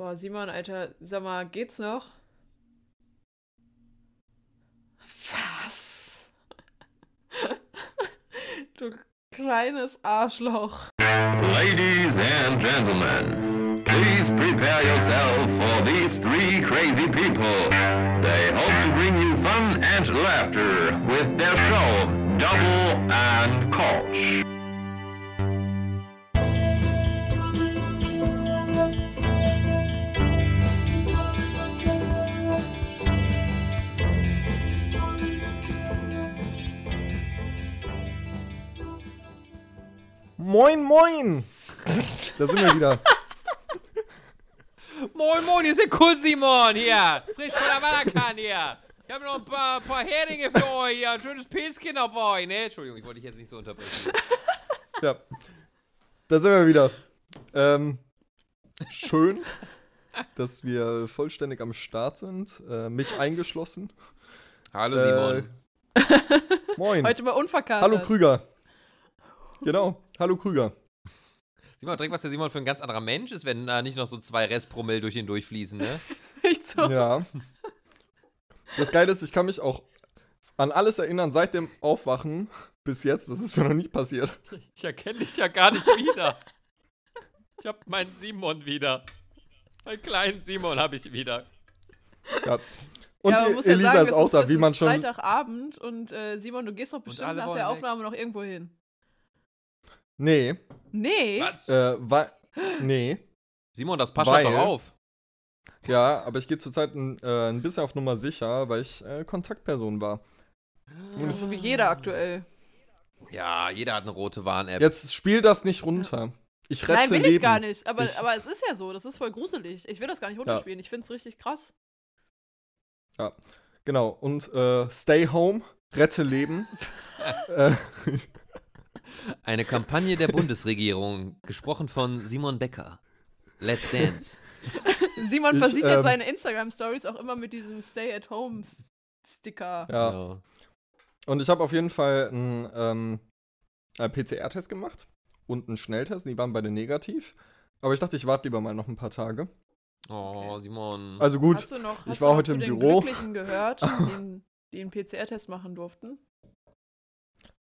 Boah, Simon, Alter, sag mal, geht's noch? Was? du kleines Arschloch. Ladies and gentlemen, please prepare yourself for these three crazy people. They hope to bring you fun and laughter with their show, Double Moin, moin! Da sind wir wieder. Moin, moin, ihr seid cool, Simon, hier. Frisch von der Wanderkahn hier. Ich habe noch ein paar, paar Heringe für euch hier. Ein schönes Pilzchen auf euch, ne? Entschuldigung, ich wollte dich jetzt nicht so unterbrechen. Ja. Da sind wir wieder. Ähm, schön, dass wir vollständig am Start sind. Äh, mich eingeschlossen. Hallo, Äh, Simon. Moin. Heute mal unverkatert. Hallo Krüger. Genau. Hallo Krüger. Simon, direkt, was der Simon für ein ganz anderer Mensch ist, wenn da nicht noch so zwei Restpromille durch ihn durchfließen, ne? Nicht so. Ja. Das Geile ist, ich kann mich auch an alles erinnern seit dem Aufwachen bis jetzt. Das ist mir noch nie passiert. Ich erkenne dich ja gar nicht wieder. Ich hab meinen Simon wieder. Meinen kleinen Simon habe ich wieder. Ja. Und ja, muss ja Elisa sagen, ist auch da, es wie man ist schon. Freitagabend und äh, Simon, du gehst doch bestimmt nach der weg. Aufnahme noch irgendwo hin. Nee. Nee. Was? Äh, weil. Nee. Simon, das passt Weil- doch auf. Ja, aber ich gehe zurzeit ein, äh, ein bisschen auf Nummer sicher, weil ich äh, Kontaktperson war. Ja, so wie jeder aktuell. Ja, jeder hat eine rote Warn-App. Jetzt spiel das nicht runter. Ich rette Nein, will Leben. ich gar nicht. Aber, Ich- aber es ist ja so. Das ist voll gruselig. Ich will das gar nicht runterspielen. Ich find's richtig krass. Ja, genau. Und äh, Stay Home, rette Leben. äh, Eine Kampagne der Bundesregierung, gesprochen von Simon Becker. Let's Dance. Simon Ich, versieht ähm, jetzt seine Instagram-Stories auch immer mit diesem Stay-at-Home-Sticker. ja. Ja. Und ich habe auf jeden Fall einen ähm, einen PCR-Test gemacht und einen Schnelltest. Die waren beide negativ. Aber ich dachte, ich warte lieber mal noch ein paar Tage. Oh, Simon. Also gut, Hast du noch, ich hast war du noch heute zu im den Büro. Glücklichen gehört, die, die einen PCR-Test machen durften?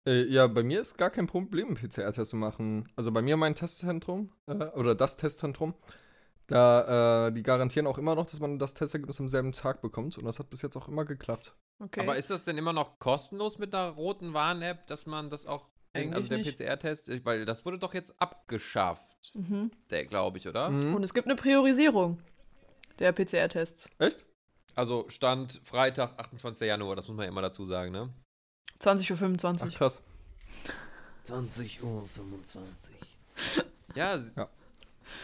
Äh, ja, bei mir ist gar kein Problem, einen PCR-Test zu machen. Also bei mir mein Testzentrum, äh, oder das Testzentrum, da, äh, die garantieren auch immer noch, dass man das Testergebnis am selben Tag bekommt. Und das hat bis jetzt auch immer geklappt. Okay. Aber ist das denn immer noch kostenlos mit einer roten Warn-App, dass man das auch, Eigentlich also der. PCR-Test, weil das wurde doch jetzt abgeschafft, mhm. der glaube ich, oder? Mhm. Und es gibt eine Priorisierung der PCR-Tests. Echt? Also Stand Freitag, 28. Januar, das muss man ja immer dazu sagen, ne? 20.25 Ach, Uhr. krass. 20 Uhr 25. Ja, Ja.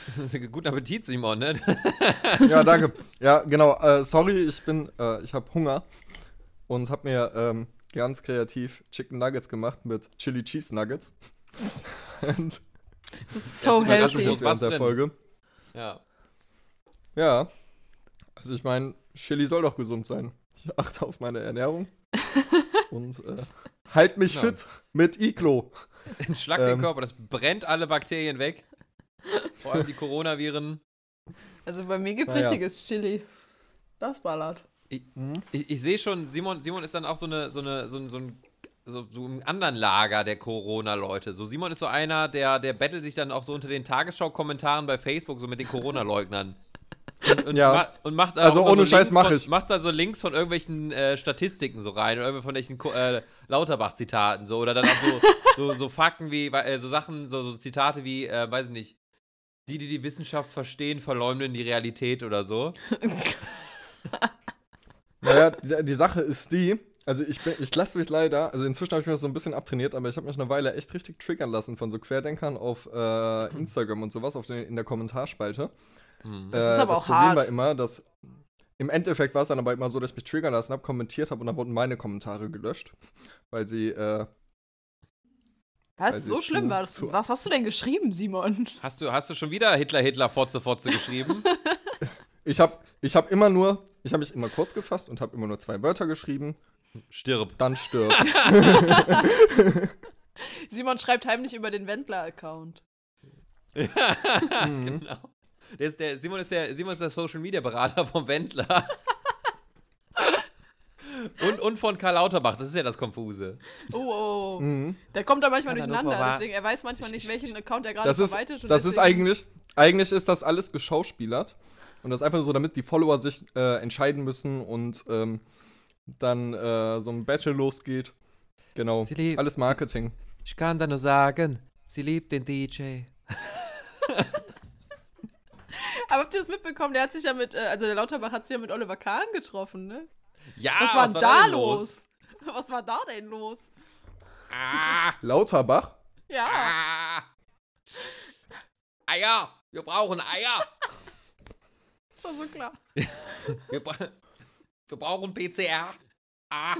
das ist ein guter Appetit, Simon, ne? Ja, danke. Ja, genau. Äh, sorry, ich bin, äh, ich habe Hunger und habe mir ähm, ganz kreativ Chicken Nuggets gemacht mit Chili Cheese Nuggets. und Das ist so ganz healthy. groß. während was der? Folge. Ja. Ja. Also ich meine, Chili soll doch gesund sein. Ich achte auf meine Ernährung und äh, halt mich Ja. fit mit Iglo. Das entschlackt den Ähm. Körper, das brennt alle Bakterien weg. Vor allem die Coronaviren. Also bei mir gibt's Naja. richtiges Chili. Das ballert. Ich, ich, ich sehe schon, Simon, Simon ist dann auch so eine, so eine, so ein, so ein so, so im anderen Lager der Corona-Leute. So Simon ist so einer, der, der bettelt sich dann auch so unter den Tagesschau-Kommentaren bei Facebook so mit den Corona-Leugnern. Und, und, Ja. ma und macht da Also ohne so Scheiß Links mach von, ich. Macht da so Links von irgendwelchen äh, Statistiken so rein oder von irgendwelchen äh, Lauterbach-Zitaten so oder dann auch so, so, so Fakten wie, äh, so Sachen, so, so Zitate wie, äh, weiß ich nicht, die, die die Wissenschaft verstehen, verleumden die Realität oder so. Naja, die, die Sache ist die, also ich, bin- ich lasse mich leider, also inzwischen habe ich mir das so ein bisschen abtrainiert, aber ich habe mich eine Weile echt richtig triggern lassen von so Querdenkern auf äh, Instagram und sowas auf den, in der Kommentarspalte. Hm. Das ist Äh, aber das auch Problem hart. war immer, dass im Endeffekt war es dann aber immer so, dass ich mich triggern lassen habe, kommentiert habe und dann wurden meine Kommentare gelöscht, weil sie äh, Was? Also So zu- schlimm war das. zu- Was hast du denn geschrieben, Simon? Hast du, hast du schon wieder Hitler, Hitler, Fotze, Fotze geschrieben? ich habe ich habe immer nur, ich habe mich immer kurz gefasst und habe immer nur zwei Wörter geschrieben, Stirb. dann stirb. Simon schreibt heimlich über den Wendler-Account. Mhm. Genau. Der ist der, Simon, ist der, Simon ist der Social Media Berater vom Wendler. und, und von Karl Lauterbach, das ist ja das Konfuse. Oh, oh. Mhm. Da kommt er manchmal er durcheinander, deswegen er weiß manchmal nicht, welchen Account er gerade verwaltet. das ist eigentlich, eigentlich ist das alles geschauspielert. Und das ist einfach so, damit die Follower sich äh, entscheiden müssen und ähm, dann äh, so ein Battle losgeht. Genau. Sie lieb- Alles sie- Marketing. Ich kann da nur sagen, sie liebt den DJ. Aber habt ihr das mitbekommen? Der hat sich ja mit, äh, also der Lauterbach hat sich ja mit Oliver Kahn getroffen, ne? Ja, Was war, denn da denn los? Was war da denn los? Ah, Lauterbach? Ja. ah. Eier, wir brauchen Eier. Das war so klar. Wir, bra wir brauchen PCR. Ah.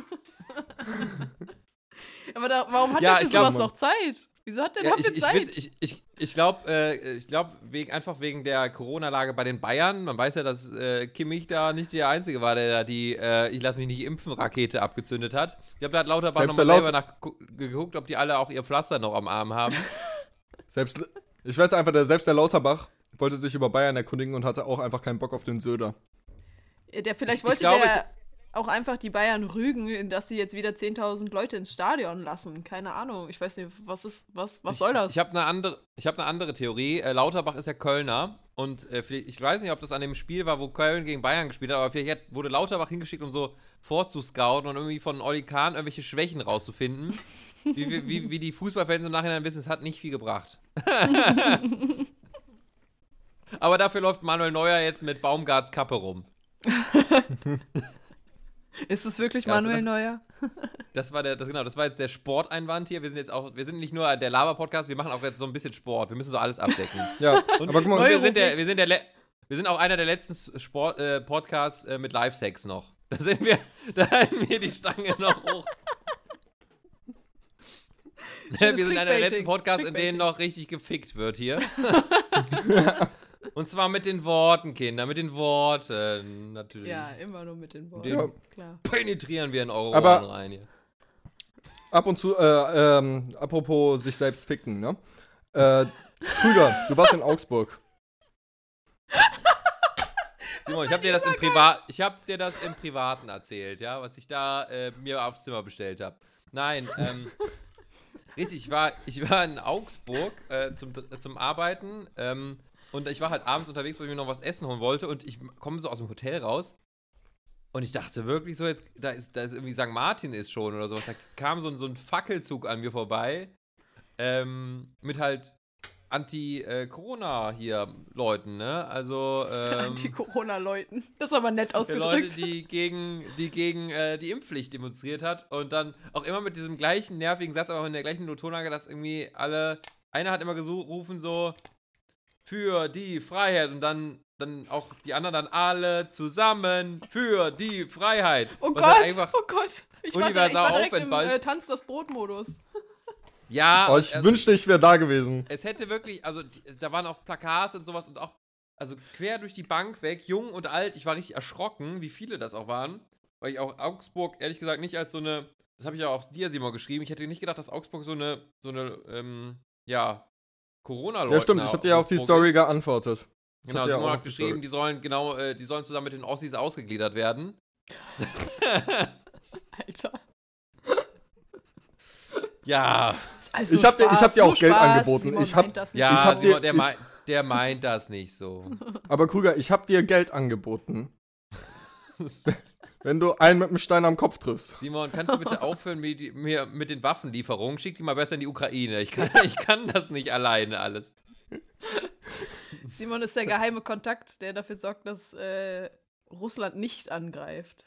Aber da, warum hat Ja, er für ich glaub, sowas man- noch Zeit? Wieso hat der Ja, dafür ich ich, Zeit? ich, ich, ich glaube, äh, ich glaub, wegen, einfach wegen der Corona-Lage bei den Bayern. Man weiß ja, dass äh, Kimmich da nicht der Einzige war, der da die äh, Ich lass mich nicht impfen Rakete abgezündet hat. Ich glaube, da hat Lauterbach nochmal selber nach geguckt, ob die alle auch ihr Pflaster noch am Arm haben. Selbst, ich weiß einfach, der, selbst der Lauterbach wollte sich über Bayern erkundigen und hatte auch einfach keinen Bock auf den Söder. Ja, der, vielleicht Ich- ich wollte glaube, der auch einfach die Bayern rügen, dass sie jetzt wieder 10.000 Leute ins Stadion lassen. Keine Ahnung. Ich weiß nicht, was ist, was, was soll das? Ich, ich habe eine andere, ich hab eine andere Theorie. Äh, Lauterbach ist ja Kölner und äh, ich weiß nicht, ob das an dem Spiel war, wo Köln gegen Bayern gespielt hat, aber vielleicht wurde Lauterbach hingeschickt, um so vorzuscouten und irgendwie von Oli Kahn irgendwelche Schwächen rauszufinden. wie, wie, wie, wie die Fußballfans im Nachhinein wissen, es hat nicht viel gebracht. aber dafür läuft Manuel Neuer jetzt mit Baumgarts Kappe rum. ist es wirklich Ja, also Manuel das- Neuer? Das war der, das, genau, das war jetzt der Sporteinwand hier. Wir sind jetzt auch, wir sind nicht nur der Laber-Podcast, wir machen auch jetzt so ein bisschen Sport. Wir müssen so alles abdecken. Ja, Und, aber guck mal, und wir, sind der, wir, sind der Le wir sind auch einer der letzten Sport, äh, Podcasts äh, mit Live-Sex noch. Da sind wir, da halten wir die Stange noch hoch. wir sind einer der letzten. Podcasts, in denen noch richtig gefickt wird hier. Und zwar mit den Worten, Kinder, mit den Worten, natürlich. Ja, immer nur mit den Worten. Ja. Klar. Penetrieren wir in eure Aber- Ohren rein hier. ab und zu, äh, ähm, apropos sich selbst ficken, ne? Äh, Krüger, du warst in Augsburg. Simon, ich habe dir das im Privat, ich habe dir das im Privaten erzählt, ja, was ich da äh, mir aufs Zimmer bestellt habe. Nein, ähm, richtig, ich war, ich war in Augsburg äh, zum, zum Arbeiten ähm, und ich war halt abends unterwegs, weil ich mir noch was essen holen wollte und ich komme so aus dem Hotel raus und ich dachte wirklich so, jetzt, da ist, da ist irgendwie St. Martin ist schon oder sowas. Da kam so, ein- so ein Fackelzug an mir vorbei ähm, mit halt Anti-Corona hier Leuten, ne? Also ähm, Anti-Corona-Leuten. Das ist aber nett ausgedrückt. Leute, die gegen, die, gegen äh, die Impfpflicht demonstriert hat und dann auch immer mit diesem gleichen nervigen Satz, aber auch in der gleichen Tonlage, dass irgendwie alle, einer hat immer gerufen so, für die Freiheit und dann, dann auch die anderen dann alle zusammen für die Freiheit. oh Was halt Gott, einfach, oh Gott. Ich war, direkt- ich universal war direkt im äh, Tanz das Brot-Modus. ja, Oh, ich also, wünschte, ich wäre da gewesen. es hätte wirklich, also da waren auch Plakate und sowas und auch, also quer durch die Bank weg, jung und alt. Ich war richtig erschrocken, wie viele das auch waren. Weil ich auch Augsburg, ehrlich gesagt, nicht als so eine, das habe ich ja auch dir, Simon, geschrieben. Ich hätte nicht gedacht, dass Augsburg so eine, so eine, ähm, ja, corona Ja, stimmt, ich habe dir ja auf die Story geantwortet. Ich Genau, Simon hat geschrieben, Story- die sollen, genau, äh, die sollen zusammen mit den Ossis ausgegliedert werden. Alter. Ja, Also Ich hab dir- ich Spaß, hab dir auch nur Geld Spaß. angeboten. Simon Ich hab- meint das nicht ja, Ich hab so. dir- Simon, der, ich- mei- der meint das nicht so. Aber Krüger, ich habe dir Geld angeboten, wenn du einen mit dem Stein am Kopf triffst. Simon, kannst du bitte aufhören mit, mir mit den Waffenlieferungen? Schick die mal besser in die Ukraine. Ich kann, ich kann das nicht alleine alles. Simon ist der geheime Kontakt, der dafür sorgt, dass äh, Russland nicht angreift.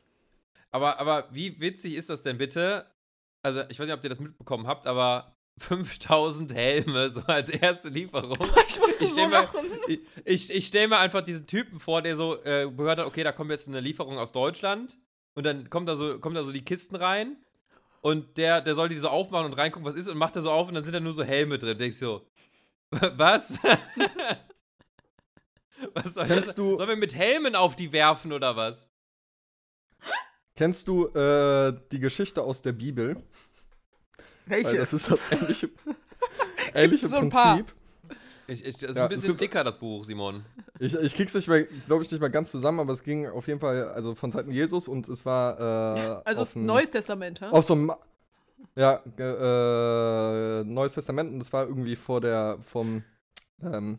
Aber, aber wie witzig ist das denn bitte? Also, ich weiß nicht, ob ihr das mitbekommen habt, aber 5000 Helme so als erste Lieferung. Ich musste Ich so stell mir- lachen. Ich, ich, ich stelle mir einfach diesen Typen vor, der so äh, gehört hat, okay, da kommt jetzt eine Lieferung aus Deutschland und dann kommt da so, kommt da so die Kisten rein und der, der soll die so aufmachen und reingucken, was ist und macht da so auf und dann sind da nur so Helme drin. Denkst du so, was? was soll Kennst das? du- Sollen wir mit Helmen auf die werfen oder was? Kennst du äh, die Geschichte aus der Bibel? Weil Welche? das ist das ähnliche, ähnliche so? Prinzip. Ich, ich, das ist Ja, ein es bisschen gibt- dicker, das Buch, Simon. Ich, ich krieg's nicht mehr, glaube ich, nicht mehr ganz zusammen, aber es ging auf jeden Fall also von Seiten Jesus und es war äh, Also auf, ein, Neues Testament, hä? auf so einem ja, äh, Neues Testament und das war irgendwie vor der vom ähm,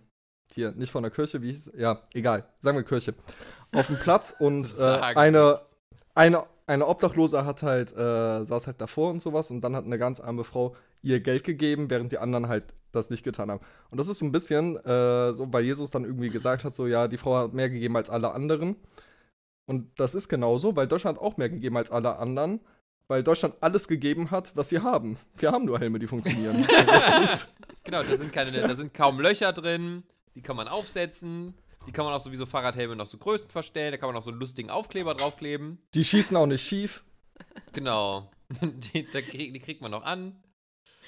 hier, nicht von der Kirche, wie hieß es? Ja, egal, sagen wir Kirche. Auf dem Platz und äh, eine, eine, eine Obdachlose hat halt, äh, saß halt davor und sowas und dann hat eine ganz arme Frau ihr Geld gegeben, während die anderen halt das nicht getan haben. Und das ist so ein bisschen äh, so, weil Jesus dann irgendwie gesagt hat, so ja, die Frau hat mehr gegeben als alle anderen. Und das ist genauso, weil Deutschland auch mehr gegeben als alle anderen, weil Deutschland alles gegeben hat, was sie haben. Wir haben nur Helme, die funktionieren. Genau, da sind, keine, da sind kaum Löcher drin, die kann man aufsetzen. Die kann man auch sowieso Fahrradhelme noch so Größen verstellen. Da kann man auch so einen lustigen Aufkleber draufkleben. die schießen auch nicht schief. Genau. Die, die kriegt man noch an.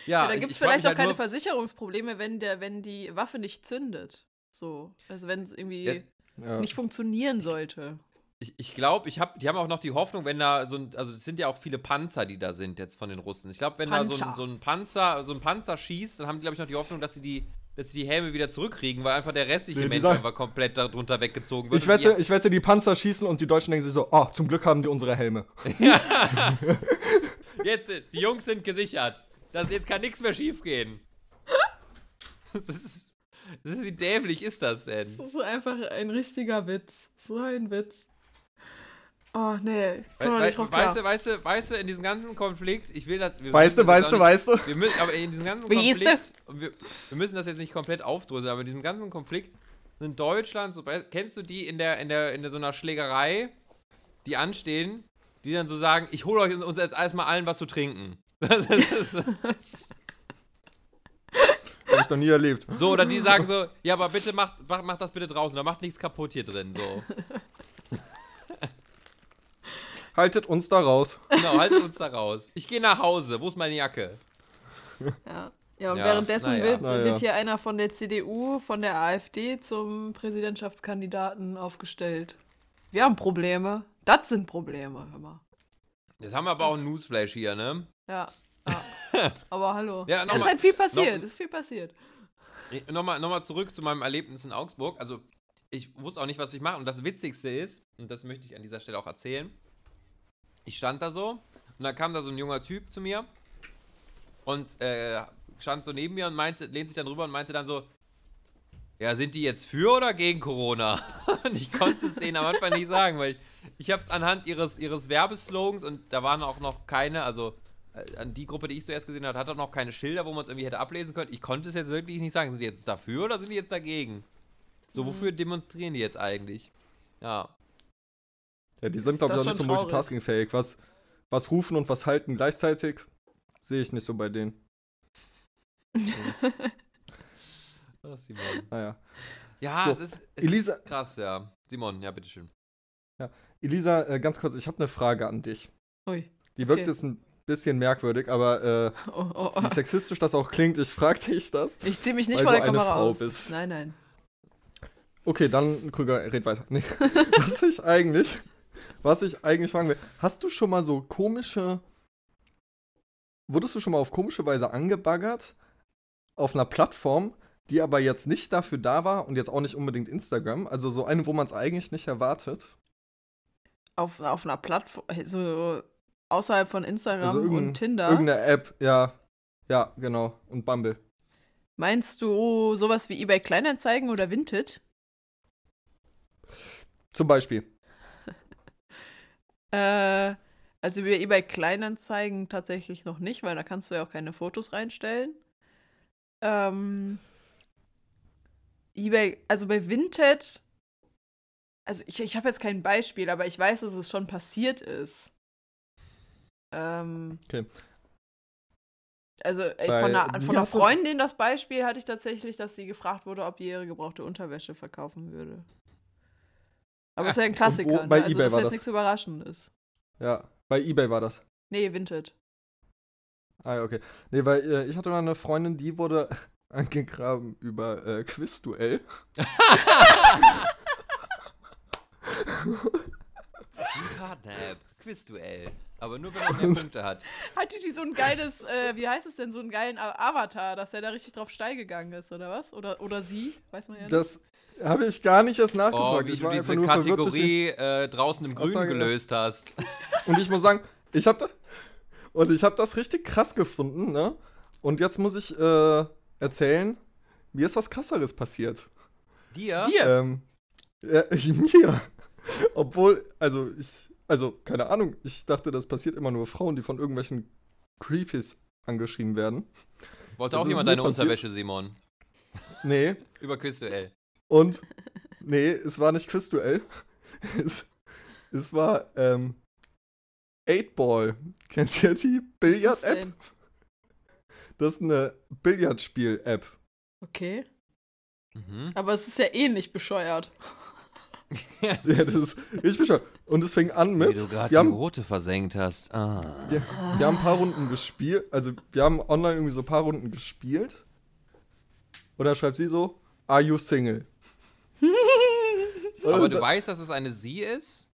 Ja, Ja, da gibt es vielleicht auch halt keine Versicherungsprobleme, wenn, der, wenn die Waffe nicht zündet. So. Also wenn es irgendwie Ja, nicht funktionieren sollte. Ich, ich glaube, ich hab, die haben auch noch die Hoffnung, wenn da so ein, also es sind ja auch viele Panzer, die da sind jetzt von den Russen. Ich glaube, wenn da so ein, Panzer. so ein Panzer, so ein Panzer schießt, dann haben die, glaube ich, noch die Hoffnung, dass sie die, dass sie die Helme wieder zurückkriegen, weil einfach der restliche Nee, die Mensch sagen- einfach komplett darunter weggezogen wird. Ich wette, ich wette, die Panzer schießen und die Deutschen denken sich so, oh, zum Glück haben die unsere Helme. Jetzt, äh, die Jungs sind gesichert. Das, jetzt kann nichts mehr schiefgehen. Das ist, das ist, wie dämlich ist das denn? Das ist einfach ein richtiger Witz. So ein Witz. Oh, nee. We noch we weißt du, weißt du, weißt du, in diesem ganzen Konflikt, ich will das. wir Weißt du, weißt du, weißt du? Wir müssen, aber in diesem ganzen Weißt du? Konflikt, und wir, wir müssen das jetzt nicht komplett aufdröseln, aber in diesem ganzen Konflikt in Deutschland, so, kennst du die in der, in der, in der so einer Schlägerei, die anstehen, die dann so sagen, ich hole euch uns jetzt erstmal allen was zu trinken. Das ist, das ist, Hab ich noch nie erlebt. so, oder die sagen so, ja, aber bitte macht, macht, macht das bitte draußen, da macht nichts kaputt hier drin. So. Haltet uns da raus. Genau, haltet uns da raus. Ich gehe nach Hause, wo ist meine Jacke? Ja. Ja, und Ja, währenddessen naja. wird, Naja. wird hier einer von der CDU, von der AfD zum Präsidentschaftskandidaten aufgestellt. Wir haben Probleme. Das sind Probleme, hör mal. Jetzt haben wir aber auch einen Newsflash hier, ne? Ja. ja. Aber hallo. Ja, es ist mal- halt viel passiert. noch- Es ist viel passiert. Nochmal noch mal zurück zu meinem Erlebnis in Augsburg. Also, ich wusste auch nicht, was ich mache. Und das Witzigste ist, und das möchte ich an dieser Stelle auch erzählen, ich stand da so und dann kam da so ein junger Typ zu mir und äh, stand so neben mir und meinte, lehnt sich dann rüber und meinte dann so, ja, sind die jetzt für oder gegen Corona? Und ich konnte es denen am Anfang nicht sagen, weil ich, ich habe es anhand ihres, ihres Werbeslogans und da waren auch noch keine, also äh, an die Gruppe, die ich zuerst gesehen habe, hat auch noch keine Schilder, wo man es irgendwie hätte ablesen können. Ich konnte es jetzt wirklich nicht sagen. Sind die jetzt dafür oder sind die jetzt dagegen? So, wofür demonstrieren die jetzt eigentlich? Ja. Ja, die sind, glaube ich, noch nicht so traurig. multitaskingfähig. Was, was rufen und was halten gleichzeitig, sehe ich nicht so bei denen. Ach, Simon. Naja. Ja, So, es, ist, es Elisa- ist krass, ja. Simon, ja, bitteschön. Elisa, äh, ganz kurz, ich habe eine Frage an dich. Ui. Die wirkt Okay. jetzt ein bisschen merkwürdig, aber äh, Oh, oh, oh. wie sexistisch das auch klingt, ich frag dich das. Ich ziehe mich nicht Weil vor du der eine Kamera Frau aus. bist. Nein, nein. Okay, dann, Krüger, red weiter. Nee. was ich eigentlich, was ich eigentlich fragen will, hast du schon mal so komische, wurdest du schon mal auf komische Weise angebaggert auf einer Plattform, die aber jetzt nicht dafür da war und jetzt auch nicht unbedingt Instagram, also so eine, wo man es eigentlich nicht erwartet? Auf, auf einer Plattform, so außerhalb von Instagram Also und Tinder. Irgendeine App, ja. Ja, genau. Und Bumble. Meinst du sowas wie eBay Kleinanzeigen oder Vinted? Zum Beispiel. Äh, also über eBay Kleinanzeigen tatsächlich noch nicht, weil da kannst du ja auch keine Fotos reinstellen. Ähm, eBay, also bei Vinted, also ich, ich habe jetzt kein Beispiel, aber ich weiß, dass es schon passiert ist. Ähm, Okay. Also äh, Bei- von, einer, von einer Freundin das Beispiel hatte ich tatsächlich, dass sie gefragt wurde, ob die ihre gebrauchte Unterwäsche verkaufen würde. Aber es ist ja ein Klassiker, bei ne? also eBay das ist war jetzt das? nichts Überraschendes. Ja. Bei Ebay war das. Nee, Vinted. Ah, ja, okay. Nee, weil äh, ich hatte mal eine Freundin, die wurde angegraben über äh, Quizduell. Hardnap. Quizduell. Aber nur, wenn er mehr Punkte hat. Hatte die so ein geiles, äh, wie heißt es denn, so einen geilen A- Avatar, dass er da richtig drauf steil gegangen ist, oder was? Oder, oder sie? Weiß man ja nicht. Das habe ich gar nicht erst Oh, nachgefragt. wie ich du diese nur verwirrt Kategorie äh, draußen im Grün gelöst hast. Und ich muss sagen, ich habe da, und ich habe das richtig krass gefunden, ne? Und jetzt muss ich äh, erzählen, mir ist was krasseres passiert. Dir? Dir? Ähm, ja, mir. Obwohl, also ich, also keine Ahnung, ich dachte, das passiert immer nur Frauen, die von irgendwelchen Creepies angeschrieben werden. Wollte Das auch jemand deine passiert. unterwäsche, Simon. Nee, Über Quizduell. Und nee, es war nicht Quizduell. Es, es war ähm, 8-Ball. Kennst du ja die Billard-App? Das ist eine Billardspiel-App. Okay. Mhm. Aber es ist ja ähnlich bescheuert. Ja, das ist ich bin schon. Und es fing an Wie mit. du gerade Wir haben, die rote versenkt hast. Ah. wir, wir haben ein paar Runden gespielt. Also, wir haben online irgendwie so ein paar Runden gespielt. Und dann schreibt sie so: Are you single? Aber du da- weißt, dass es eine Sie ist?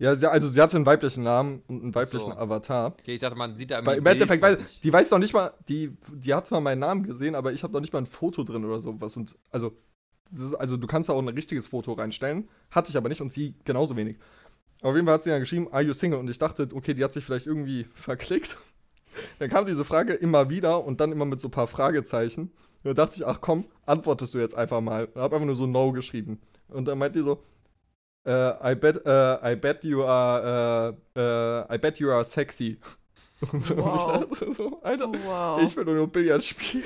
Ja, sie, also sie hatte einen weiblichen Namen und einen weiblichen so. Avatar. Okay, ich dachte, man sieht da Weil irgendwie im Endeffekt, sich. die weiß noch nicht mal, die, die hat zwar meinen Namen gesehen, aber ich habe noch nicht mal ein Foto drin oder sowas. Und also, ist, also du kannst da auch ein richtiges Foto reinstellen. Hatte ich aber nicht und sie genauso wenig. Auf jeden Fall hat sie ja geschrieben, are you single? Und ich dachte, okay, die hat sich vielleicht irgendwie verklickt. Dann kam diese Frage immer wieder und dann immer mit so ein paar Fragezeichen. Und da dachte ich, ach komm, antwortest du jetzt einfach mal. Und habe einfach nur so No geschrieben. Und dann meint die so, äh, I bet, äh, I bet you are, äh, äh, I bet you are sexy. Und so, und ich Wow. dachte so, Alter, wow. ich will nur Billard spielen.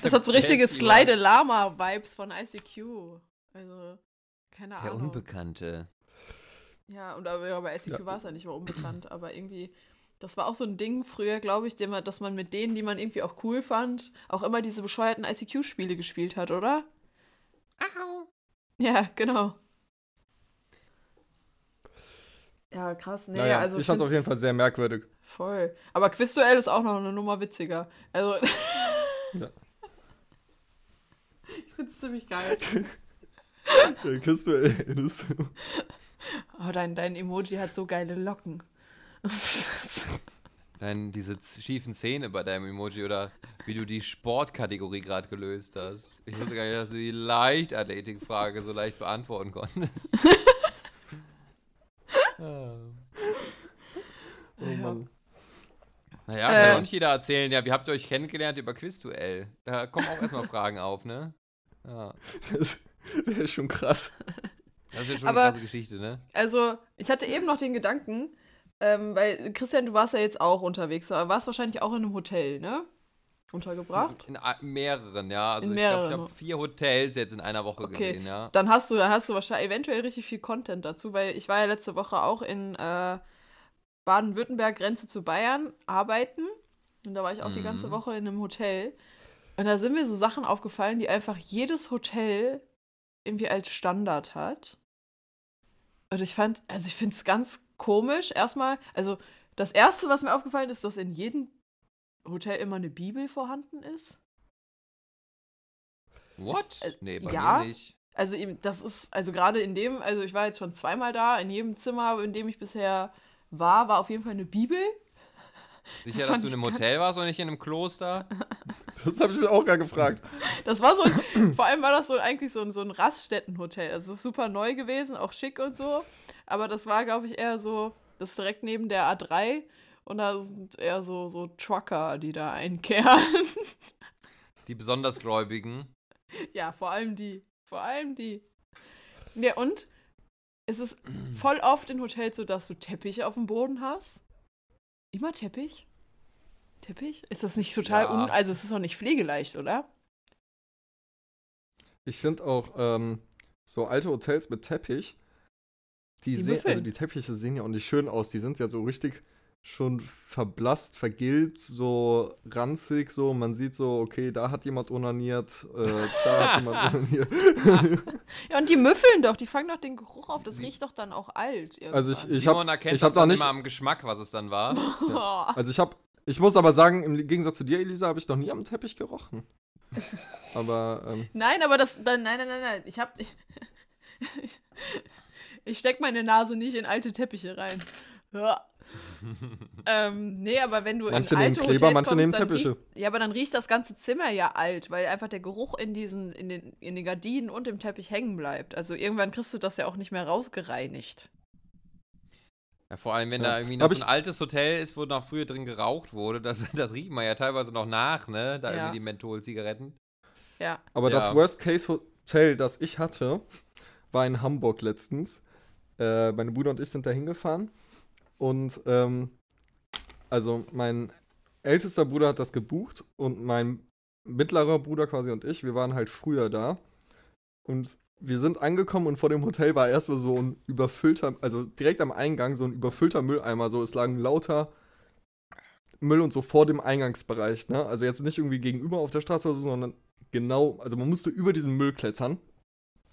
das hat so richtige Fancy Slide Lama-Vibes von ICQ. Also, keine Der Ahnung. Unbekannte. Ja, und aber ja, bei ICQ Ja. war es ja nicht mal unbekannt, aber irgendwie, das war auch so ein Ding früher, glaube ich, man, dass man mit denen, die man irgendwie auch cool fand, auch immer diese bescheuerten ICQ-Spiele gespielt hat, oder? Ja, genau. Ja, krass. Nee, naja, also ich fand es auf jeden Fall sehr merkwürdig. Voll. Aber Quizduell ist auch noch eine Nummer witziger. Also. Ja. Ich find's ziemlich geil. Du, äh, das, Oh, dein, dein Emoji hat so geile Locken. Dann diese schiefen Zähne bei deinem Emoji oder wie du die Sportkategorie gerade gelöst hast. Ich wusste gar nicht, dass du die Leichtathletikfrage so leicht beantworten konntest. Oh Mann. Naja, kann Äh. doch nicht jeder erzählen, ja, wie habt ihr euch kennengelernt über Quizduell? Da kommen auch erstmal Fragen auf, ne? Ja. Das wäre schon krass. Das wäre schon Aber- eine krasse Geschichte, ne? Also, ich hatte eben noch den Gedanken, ähm, weil Christian, du warst ja jetzt auch unterwegs, aber warst wahrscheinlich auch in einem Hotel, ne? Untergebracht? In a- mehreren, ja. Also In ich glaube, ich habe vier Hotels jetzt in einer Woche Okay. gesehen, ja. Dann hast du, dann hast du wahrscheinlich eventuell richtig viel Content dazu, weil ich war ja letzte Woche auch in äh, Baden-Württemberg, Grenze zu Bayern, arbeiten. Und da war ich auch die ganze Mhm. Woche in einem Hotel. Und da sind mir so Sachen aufgefallen, die einfach jedes Hotel irgendwie als Standard hat. Und ich fand, also ich finde es ganz komisch. Erstmal, also das Erste, was mir aufgefallen ist, dass in jedem Hotel immer eine Bibel vorhanden ist. What? äh, nee, bei ja. mir nicht. Also eben, das ist, also gerade in dem, also ich war jetzt schon zweimal da, in jedem Zimmer, in dem ich bisher war, war auf jeden Fall eine Bibel. Sicher, das dass du in einem Hotel warst und nicht in einem Kloster? Das habe ich mir auch gerade gefragt. Das war so, ein, vor allem war das so eigentlich so ein, so ein Raststättenhotel. Also es ist super neu gewesen, auch schick und so. Aber das war, glaube ich, eher so, das ist direkt neben der A3 und da sind eher so, so Trucker, die da einkehren. Die besonders Gläubigen. ja, vor allem die. Vor allem die. Ja, und es ist voll oft in Hotels so, dass du Teppiche auf dem Boden hast. Immer Teppich? Teppich? Ist das nicht total Ja. un... Also es ist doch nicht pflegeleicht, oder? Ich finde auch ähm, so alte Hotels mit Teppich, die, Die sehen, also die Teppiche sehen ja auch nicht schön aus. Die sind ja so richtig schon verblasst, vergilbt, so ranzig, so. Man sieht so, okay, da hat jemand onaniert, äh, da hat jemand onaniert. Ja, und die müffeln doch, die fangen doch den Geruch auf. Das riecht doch dann auch alt. Also ich, irgendwann. ich habe ich das hab da nicht, immer am Geschmack, was es dann war. also ich habe, ich muss aber sagen, im Gegensatz zu dir, Elisa, habe ich noch nie am Teppich gerochen. Aber ähm, Nein, aber das. Dann, nein, nein, nein, nein. Ich hab. Ich, Ich steck meine Nase nicht in alte Teppiche rein. Ja. ähm, nee, aber wenn du Manche in nehmen alte Kleber, Hotels manche kommst, nehmen Teppiche. Riecht, ja, aber dann riecht das ganze Zimmer ja alt, weil einfach der Geruch in diesen, in den, in den Gardinen und im Teppich hängen bleibt. Also irgendwann kriegst du das ja auch nicht mehr rausgereinigt. Ja, vor allem, wenn Ja. da irgendwie noch Hab so ein altes Hotel ist, wo noch früher drin geraucht wurde, das, das riecht man ja teilweise noch nach, ne? Da Ja. irgendwie die Menthol-Zigaretten. Ja. Aber Ja. das Worst-Case-Hotel, das ich hatte, war in Hamburg letztens. Äh, meine Bruder und ich sind da hingefahren. Und ähm, also mein ältester Bruder hat das gebucht und mein mittlerer Bruder quasi und ich, wir waren halt früher da. Und wir sind angekommen und vor dem Hotel war erstmal so ein überfüllter, also direkt am Eingang so ein überfüllter Mülleimer. So, es lagen lauter Müll und so vor dem Eingangsbereich, ne? Also jetzt nicht irgendwie gegenüber auf der Straße oder so, sondern genau, also man musste über diesen Müll klettern,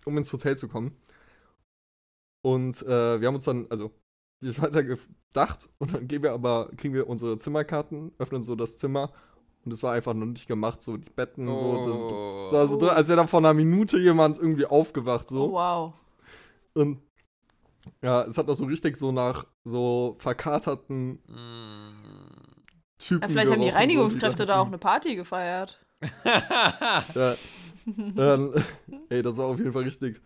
um ins Hotel zu kommen. Und äh, wir haben uns dann, also, das weiter gedacht und dann gehen wir aber, kriegen wir unsere Zimmerkarten, öffnen so das Zimmer und es war einfach noch nicht gemacht, so die Betten, so, das, Oh. das war so drin, als wäre dann vor einer Minute jemand irgendwie aufgewacht, so. Oh, wow. Und ja, es hat noch so richtig so nach so verkaterten Mm. Typen Ja, vielleicht haben die gerochen, so, Reinigungskräfte da auch eine Party gefeiert. Ja. dann, ey, das war auf jeden Fall richtig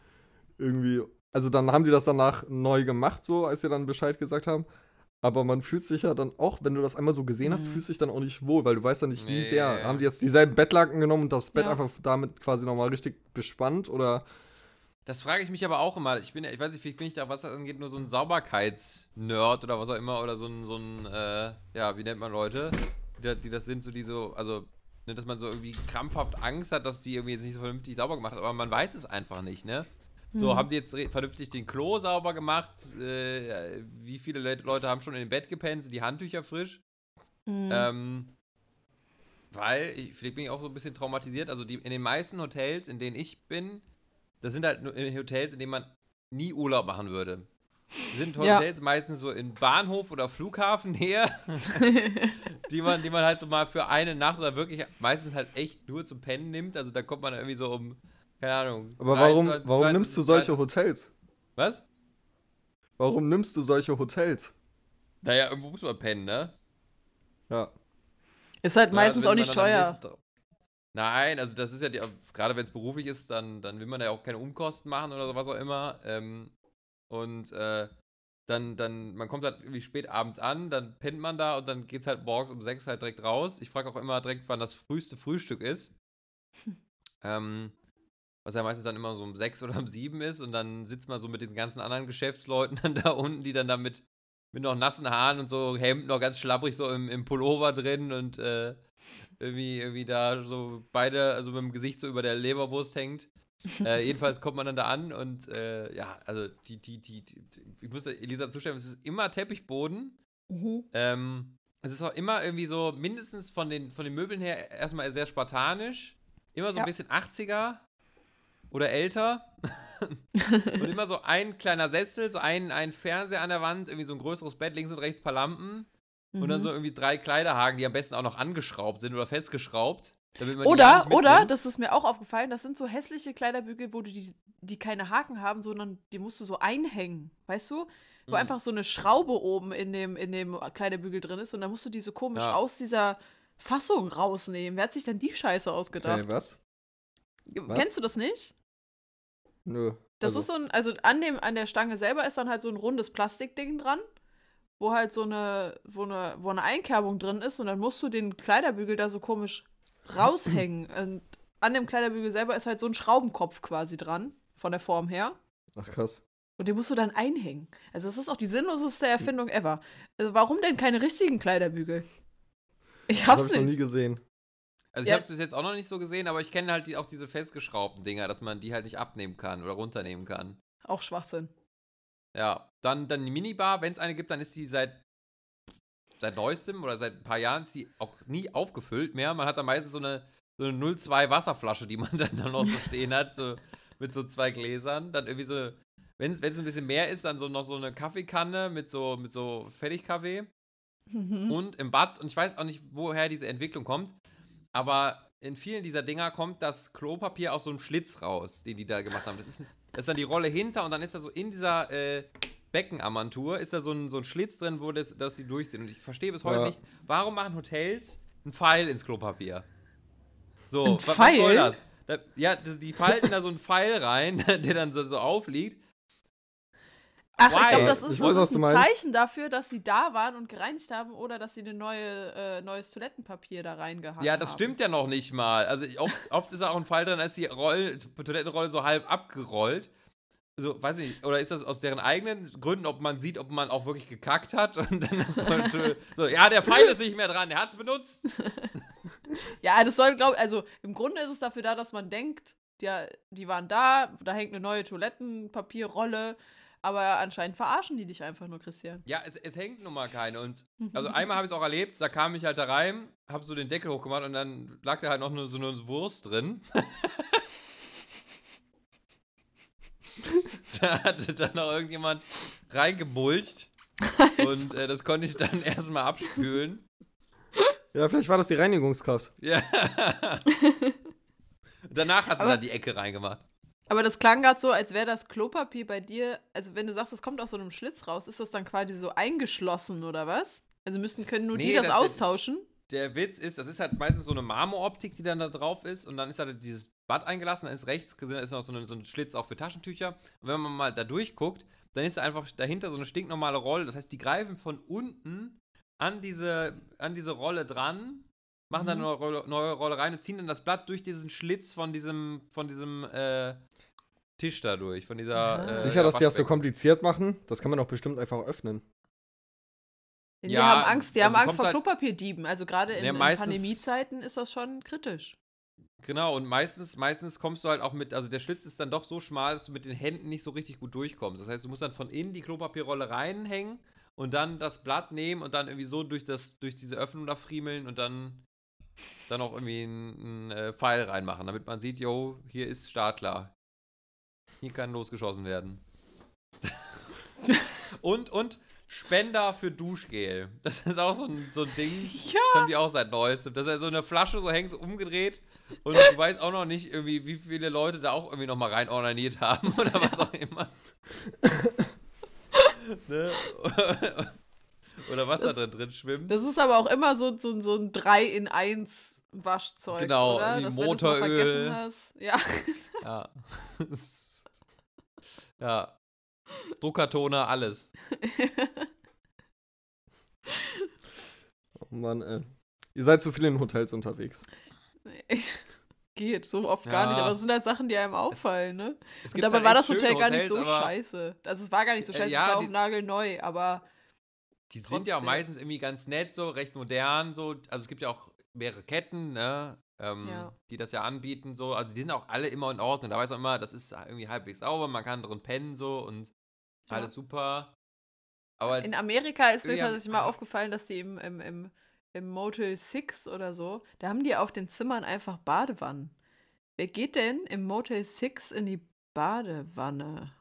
irgendwie. Also dann haben die das danach neu gemacht, so, als sie dann Bescheid gesagt haben. Aber man fühlt sich ja dann auch, wenn du das einmal so gesehen hast, Mhm. fühlst dich dann auch nicht wohl, weil du weißt dann nicht, wie Nee. sehr. Haben die jetzt dieselben Bettlaken genommen und das Bett Ja. einfach damit quasi nochmal richtig bespannt oder. Das frage ich mich aber auch immer. Ich bin, ja- ich weiß nicht, vielleicht bin ich da, was das angeht, nur so ein Sauberkeitsnerd oder was auch immer oder so ein, so ein, äh, ja, wie nennt man Leute, die, die das sind, so die so, also, ne, dass man so irgendwie krampfhaft Angst hat, dass die irgendwie jetzt nicht so vernünftig sauber gemacht hat, aber man weiß es einfach nicht, ne? So, Hm. haben die jetzt vernünftig den Klo sauber gemacht? Äh, wie viele Le Leute haben schon in dem Bett gepennt? Sind die Handtücher frisch? Mhm. Ähm, weil, ich, vielleicht bin ich auch so ein bisschen traumatisiert. Also die, in den meisten Hotels, in denen ich bin, das sind halt nur Hotels, in denen man nie Urlaub machen würde. Sind Ja. Hotels meistens so in Bahnhof oder Flughafennähe, die man, die man halt so mal für eine Nacht oder wirklich meistens halt echt nur zum Pennen nimmt. Also da kommt man irgendwie so um, keine Ahnung. Aber warum, 23, warum nimmst du solche 22, Hotels? Was? Warum nimmst du solche Hotels? Naja, irgendwo muss man pennen, ne? Ja. Ist halt meistens also auch nicht teuer. Nein, also das ist ja, die, gerade wenn es beruflich ist, dann, dann will man ja auch keine Umkosten machen oder so, was auch immer. Ähm, und äh, dann, dann, man kommt halt irgendwie spät abends an, dann pennt man da und dann geht es halt morgens um sechs halt direkt raus. Ich frage auch immer direkt, wann das früheste Frühstück ist. ähm, was ja meistens dann immer so um sechs oder um sieben ist und dann sitzt man so mit diesen ganzen anderen Geschäftsleuten dann da unten, die dann damit mit noch nassen Haaren und so Hemd noch ganz schlapprig so im, im Pullover drin und äh, irgendwie, irgendwie da so beide, also mit dem Gesicht so über der Leberwurst hängt. äh, jedenfalls kommt man dann da an und äh, ja, also die, die, die, die, ich muss Elisa zustimmen, es ist immer Teppichboden. Mhm. Ähm, es ist auch immer irgendwie so, mindestens von den, von den Möbeln her, erstmal sehr spartanisch. Immer so Ja. ein bisschen 80er oder älter. und immer so ein kleiner Sessel, so ein, ein Fernseher an der Wand, irgendwie so ein größeres Bett, links und rechts ein paar Lampen. Und dann Mhm. so irgendwie drei Kleiderhaken, die am besten auch noch angeschraubt sind oder festgeschraubt. Damit man Oder, oder, das ist mir auch aufgefallen, das sind so hässliche Kleiderbügel, wo du die, die keine Haken haben, sondern die musst du so einhängen, weißt du? Wo Mhm. einfach so eine Schraube oben in dem, in dem Kleiderbügel drin ist und dann musst du die so komisch Ja. aus dieser Fassung rausnehmen. Wer hat sich denn die Scheiße ausgedacht? Hey, was? was? Kennst du das nicht? Nö. Das Also, ist so ein, also an dem, an der Stange selber ist dann halt so ein rundes Plastikding dran, wo halt so eine, wo eine, wo eine Einkerbung drin ist und dann musst du den Kleiderbügel da so komisch raushängen. Und an dem Kleiderbügel selber ist halt so ein Schraubenkopf quasi dran, von der Form her. Ach krass. Und den musst du dann einhängen. Also das ist auch die sinnloseste Erfindung ever. Also warum denn keine richtigen Kleiderbügel? Ich Das habe hab's ich noch nie nicht. gesehen. Also ich Ja. habe es bis jetzt auch noch nicht so gesehen, aber ich kenne halt die, auch diese festgeschraubten Dinger, dass man die halt nicht abnehmen kann oder runternehmen kann. Auch Schwachsinn. Ja, dann, dann die Minibar, wenn es eine gibt, dann ist die seit, seit neuestem oder seit ein paar Jahren ist die auch nie aufgefüllt mehr. Man hat da meistens so eine, so eine 0,2 Wasserflasche, die man dann, dann noch so stehen hat, so, mit so zwei Gläsern. Dann irgendwie so, wenn es ein bisschen mehr ist, dann so noch so eine Kaffeekanne mit so, mit so Fertigkaffee. Mhm. und im Bad. Und ich weiß auch nicht, woher diese Entwicklung kommt, aber in vielen dieser Dinger kommt das Klopapier aus so einem Schlitz raus, den die da gemacht haben. Das ist, Da ist dann die Rolle hinter und dann ist da so in dieser äh, Beckenarmatur ist da so ein, so ein Schlitz drin, wo das, dass sie durchziehen. Und ich verstehe bis heute Ja. nicht, warum machen Hotels einen Pfeil ins Klopapier? So, was Pfeil? soll das? Da, ja, das- die falten da so einen Pfeil rein, der dann so, so aufliegt. Ach, Why? ich glaube, das Ich ist, weiß, das ist ein. Zeichen dafür, dass sie da waren und gereinigt haben oder dass sie ein neue, äh, neues Toilettenpapier da reingehangen haben. Ja, das stimmt ja noch nicht mal. Also ich- oft, oft ist da auch ein Fall drin, da ist die Roll, Toilettenrolle so halb abgerollt. So, weiß ich nicht, oder ist das aus deren eigenen Gründen, ob man sieht, ob man auch wirklich gekackt hat und dann das so, ja, der Pfeil ist nicht mehr dran, der hat's benutzt. Ja, das soll, glaube also im Grunde ist es dafür da, dass man denkt, die, die waren da, da hängt eine neue Toilettenpapierrolle, aber anscheinend verarschen die dich einfach nur, Christian. Ja, es, es hängt nun mal keine. Und also einmal habe ich es auch erlebt, da kam ich halt da rein, habe so den Deckel hochgemacht und dann lag da halt noch nur so eine Wurst drin. da hatte dann noch irgendjemand reingebulcht. Und äh, das konnte ich dann erstmal abspülen. Ja, vielleicht war das die Reinigungskraft. Ja. Danach hat sie Aber- dann die Ecke reingemacht. Aber das klang gerade so, als wäre das Klopapier bei dir, also wenn du sagst, es kommt aus so einem Schlitz raus, ist das dann quasi so eingeschlossen oder was? Also müssen, können nur die Nee, das, das- das- austauschen? Der Witz ist, das ist halt meistens so eine Marmoroptik, die dann da drauf ist und dann ist halt dieses Bad eingelassen, dann ist rechts gesehen, da ist noch so, eine, so ein Schlitz auch für Taschentücher und wenn man mal da durchguckt, dann ist da einfach dahinter so eine stinknormale Rolle, das heißt, die greifen von unten an diese, an diese Rolle dran, machen dann Mhm. eine neue Rolle, neue Rolle rein und ziehen dann das Blatt durch diesen Schlitz von diesem, von diesem äh, Tisch da durch, von dieser äh, Sicher, dass die das so kompliziert machen? Das kann man doch bestimmt einfach öffnen. Denn Ja, die haben Angst, die also haben Angst vor halt- Klopapierdieben. Also gerade in, Ja, in meistens- Pandemiezeiten ist das schon kritisch. Genau, und meistens, meistens kommst du halt auch mit, also der Schlitz ist dann doch so schmal, dass du mit den Händen nicht so richtig gut durchkommst. Das heißt, du musst dann von innen die Klopapierrolle reinhängen und dann das Blatt nehmen und dann irgendwie so durch, das, durch diese Öffnung da friemeln und dann, dann auch irgendwie einen, einen äh, Pfeil reinmachen, damit man sieht, yo, hier ist startklar. Hier kann losgeschossen werden. und, und Spender für Duschgel. Das ist auch so ein, so ein Ding. Ja. Das haben die auch seit neuestem. Das ist ja so eine Flasche, so hängst du umgedreht und du weißt auch noch nicht irgendwie, wie viele Leute da auch irgendwie nochmal rein ornaniert haben oder was auch immer. ne? oder was Das- da drin schwimmt. Das ist aber auch immer so, so, so ein 3 in 1 Waschzeug, Genau, oder? Dass, wenn du's mal Motoröl. vergessen hast. Ja. Ja. Ja. Druckertoner, alles. Oh Mann, ey. Ihr seid zu viel in Hotels unterwegs. Ich geht so oft gar Ja. nicht, aber es sind halt Sachen, die einem auffallen, ne? Es Und dabei halt war das Hotel gar nicht so Hotels, scheiße. Also es war gar nicht so Äh, scheiße, ja, es war auch nagelneu, aber Die sind ja auch Trotzdem. meistens irgendwie ganz nett, so recht modern, so. Also es gibt ja auch mehrere Ketten, ne? Ähm, Ja. die das ja anbieten, so. Also die sind auch alle immer in Ordnung. Da weiß man immer, das ist irgendwie halbwegs sauber, man kann drin pennen, so und Ja. alles super. Aber in Amerika ist mir tatsächlich mal aufgefallen, dass die im, im, im, im Motel 6 oder so, da haben die auf den Zimmern einfach Badewannen. Wer geht denn im Motel 6 in die Badewanne?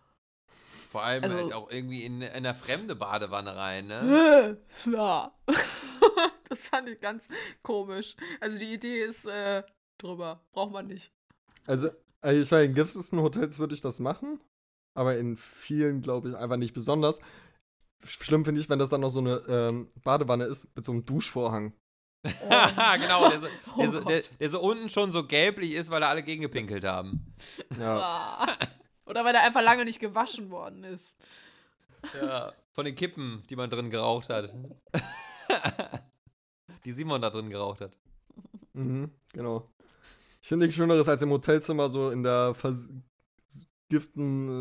Vor allem also- halt auch irgendwie in, in eine fremde Badewanne rein, ne? ja. das fand ich ganz komisch. Also die Idee ist äh, drüber. Braucht man nicht. Also, also ich meine, in gewissesten Hotels würde ich das machen, aber in vielen, glaube ich, einfach nicht besonders. Schlimm finde ich, wenn das dann noch so eine ähm, Badewanne ist mit so einem Duschvorhang. Haha, genau, der so, Oh der, so, der, der so unten schon so gelblich ist, weil da alle gegengepinkelt haben. Ja. Oder weil er einfach lange nicht gewaschen worden ist. Ja, von den Kippen, die man drin geraucht hat. die Simon da drin geraucht hat. Mhm, genau. Ich finde nichts Schöneres, als im Hotelzimmer so in der vergiften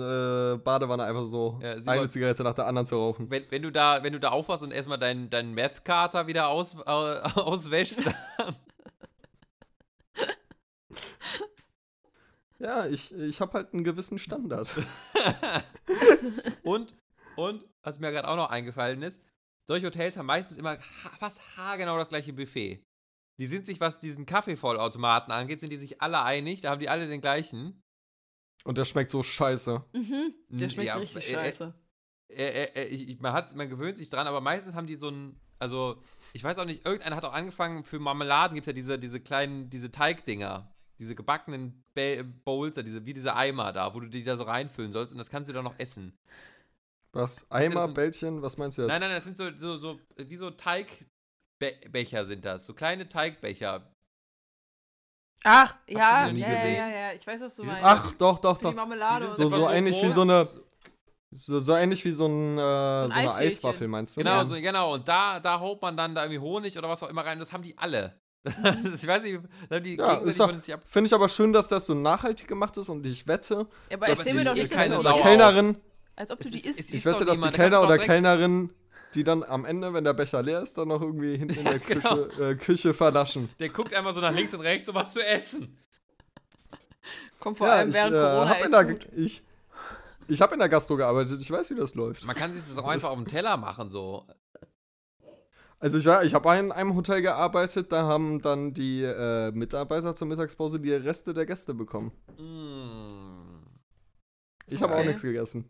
äh, Badewanne einfach so Ja, Simon- eine Zigarette nach der anderen zu rauchen. Wenn, wenn, du da, wenn du da aufwachst und erstmal deinen dein Meth-Kater wieder aus, äh, auswäschst, Ja, ich, ich habe halt einen gewissen Standard. und, und, was mir gerade auch noch eingefallen ist, solche Hotels haben meistens immer ha fast haargenau das gleiche Buffet. Die sind sich, was diesen Kaffeevollautomaten angeht, sind die sich alle einig, da haben die alle den gleichen. Und der schmeckt so scheiße. Mhm. Der schmeckt ja, richtig äh, äh, scheiße. äh, äh, äh, ich, ich- man, hat, man gewöhnt sich dran, aber meistens haben die so ein, also ich weiß auch nicht, irgendeiner hat auch angefangen, für Marmeladen gibt es ja diese, diese kleinen, diese Teigdinger, diese gebackenen Ba- Bowls, diese, wie diese Eimer da, wo du die da so reinfüllen sollst und das kannst du dann noch essen. Was? Eimer, so- Bällchen, was meinst du jetzt? Nein, nein, das sind so, so, so wie so Teigbecher sind das. So kleine Teigbecher. Ach, ja, ja, ja, ja, ja, ich weiß, was du meinst. Ach, doch, doch, Für die doch. Marmelade Die So, etwa so ähnlich wie groß. so eine, so, so ähnlich wie so, ein, äh, so, eine Eisschälchen. Eiswaffel, meinst du? Genau, Ja. so, genau. Und da, da haut man dann da irgendwie Honig oder was auch immer rein. Das haben die alle. Das ist, ich weiß nicht, die Ja, ist. Finde ich aber schön, dass das so nachhaltig gemacht ist und ich wette, Ja, aber Das erzähl mir ist doch nicht, dass keine oder die. Kellnerin, Als ob du Es die ist- isst. ist ich wette, dass die Kellner oder Kellnerin, die dann am Ende, wenn der Becher leer ist, dann noch irgendwie hinten in der Küche, Genau. äh, Küche vernaschen. Der guckt einmal so nach links und rechts, so was zu essen. Kommt vor allem ich während äh, Corona hab in echt der, gut. ich, ich habe in der Gastro gearbeitet, ich weiß, wie das läuft. Man kann sich das auch einfach auf dem Teller machen, so. Also ich, war- ich habe in einem Hotel gearbeitet, da haben dann die äh, Mitarbeiter zur Mittagspause die Reste der Gäste bekommen. Mm. Ich habe auch nichts gegessen.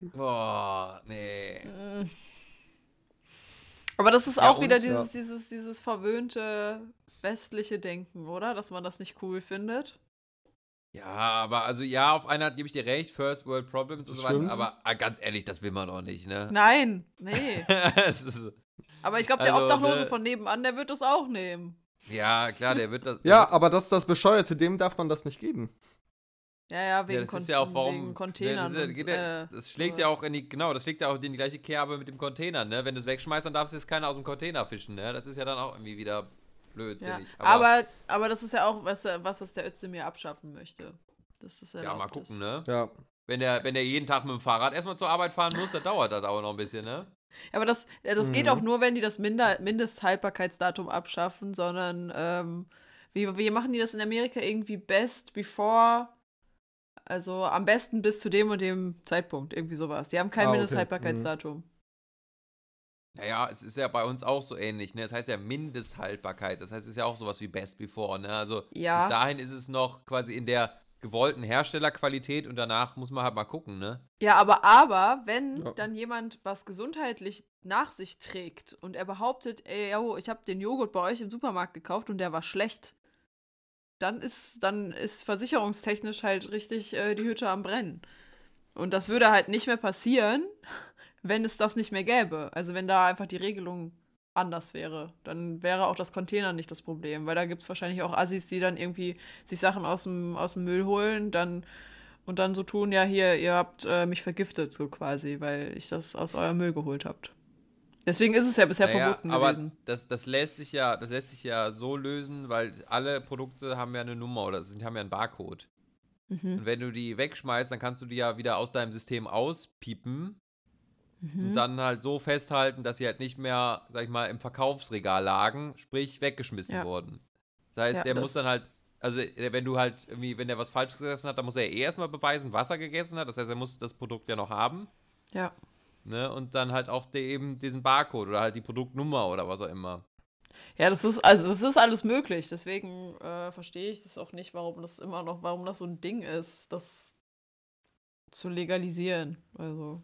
Boah, nee. Mm. Aber das ist Ja, auch wieder und? dieses, dieses, dieses verwöhnte westliche Denken, oder? Dass man das nicht cool findet. Ja, aber also ja, auf eine Art gebe ich dir recht, First World Problems und so weiter, Stimmt. aber ah, ganz ehrlich, das will man doch nicht, ne? Nein, nee. es ist, Aber ich glaube, der Also, Obdachlose ne- von nebenan, der wird das auch nehmen. ja, klar, der wird das. der Ja, wird, aber das ist das Bescheuerte, dem darf man das nicht geben. Ja, ja, wegen, ja, das Kon ist ja auch warum. wegen Containern. Das, ist ja, und, geht ja, äh, das schlägt sowas. ja auch in die, genau, das schlägt ja auch in die gleiche Kerbe mit dem Container, ne? Wenn du es wegschmeißt, dann darfst du jetzt keiner aus dem Container fischen, ne? Das ist ja dann auch irgendwie wieder Ja. blödsinnig. Aber, aber das ist ja auch was, was, was der Özdemir abschaffen möchte. Das ist ja, mal das. gucken, ne? Ja. Wenn der, wenn der jeden Tag mit dem Fahrrad erstmal zur Arbeit fahren muss, dann dauert das aber noch ein bisschen, ne? Ja, aber das, das geht Mhm. auch nur, wenn die das Minder Mindesthaltbarkeitsdatum abschaffen, sondern ähm, wie, wie machen die das in Amerika irgendwie best before, also am besten bis zu dem und dem Zeitpunkt, irgendwie sowas. Die haben kein Ah, okay. Mindesthaltbarkeitsdatum. Naja, es ist ja bei uns auch so ähnlich, ne? Es heißt ja Mindesthaltbarkeit. Das heißt, es ist ja auch sowas wie Best Before, ne? Also Ja. bis dahin ist es noch quasi in der gewollten Herstellerqualität und danach muss man halt mal gucken, ne? Ja, aber, aber, wenn Ja. dann jemand was gesundheitlich nach sich trägt und er behauptet, ey, yo, ich habe den Joghurt bei euch im Supermarkt gekauft und der war schlecht, dann ist, dann ist versicherungstechnisch halt richtig äh, die Hütte am Brennen. Und das würde halt nicht mehr passieren, wenn es das nicht mehr gäbe. Also wenn da einfach die Regelung anders wäre, dann wäre auch das Container nicht das Problem, weil da gibt es wahrscheinlich auch Assis, die dann irgendwie sich Sachen aus dem, aus dem Müll holen, dann und dann so tun, ja, hier, ihr habt äh, mich vergiftet, so quasi, weil ich das aus eurem Müll geholt habt. Deswegen ist es ja bisher Naja, verboten aber gewesen. das, das lässt sich ja, das lässt sich ja so lösen, weil alle Produkte haben ja eine Nummer oder sind, haben ja einen Barcode. Mhm. Und wenn du die wegschmeißt, dann kannst du die ja wieder aus deinem System auspiepen Mhm. und dann halt so festhalten, dass sie halt nicht mehr, sag ich mal, im Verkaufsregal lagen, sprich weggeschmissen Ja. wurden. Das heißt, Ja, der das- muss dann halt, also wenn du halt irgendwie, wenn der was falsch gegessen hat, dann muss er eh erstmal beweisen, was er gegessen hat. Das heißt, er muss das Produkt ja noch haben. Ja. Ne? Und dann halt auch de, eben diesen Barcode oder halt die Produktnummer oder was auch immer. Ja, das ist, also das ist alles möglich. Deswegen äh, verstehe ich das auch nicht, warum das immer noch, warum das so ein Ding ist, das zu legalisieren. Also.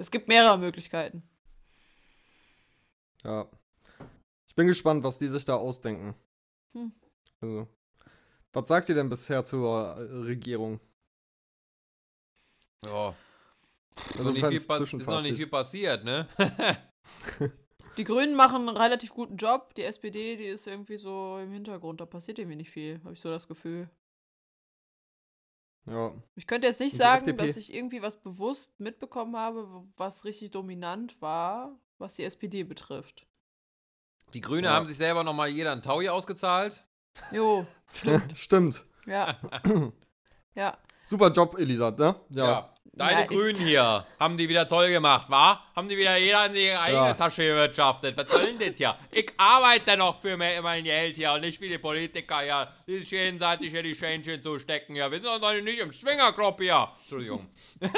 Es gibt mehrere Möglichkeiten. Ja. Ich bin gespannt, was die sich da ausdenken. Hm. Also, was sagt ihr denn bisher zur äh, Regierung? Ja. Ist, Also noch nicht viel ist noch nicht viel passiert, ne? Die Grünen machen einen relativ guten Job. Die SPD, die ist irgendwie so im Hintergrund. Da passiert irgendwie nicht viel, habe ich so das Gefühl. Ja. Ich könnte jetzt nicht sagen, FDP? dass ich irgendwie was bewusst mitbekommen habe, was richtig dominant war, was die SPD betrifft. Die Grüne Ja. haben sich selber nochmal jeder ein Taui ausgezahlt. Jo, Stimmt. ja. ja. Super Job, Elisa, ne? Ja. Deine Ja, Grünen hier haben die wieder toll gemacht, wa? Haben die wieder jeder in ihre eigene Ja. Tasche gewirtschaftet. Was soll denn das hier? Ich arbeite noch für mein mein Geld hier und nicht wie die Politiker hier, die sich gegenseitig hier die Schähnchen zustecken hier. Wir sind doch nicht im Swingerclub hier. Entschuldigung.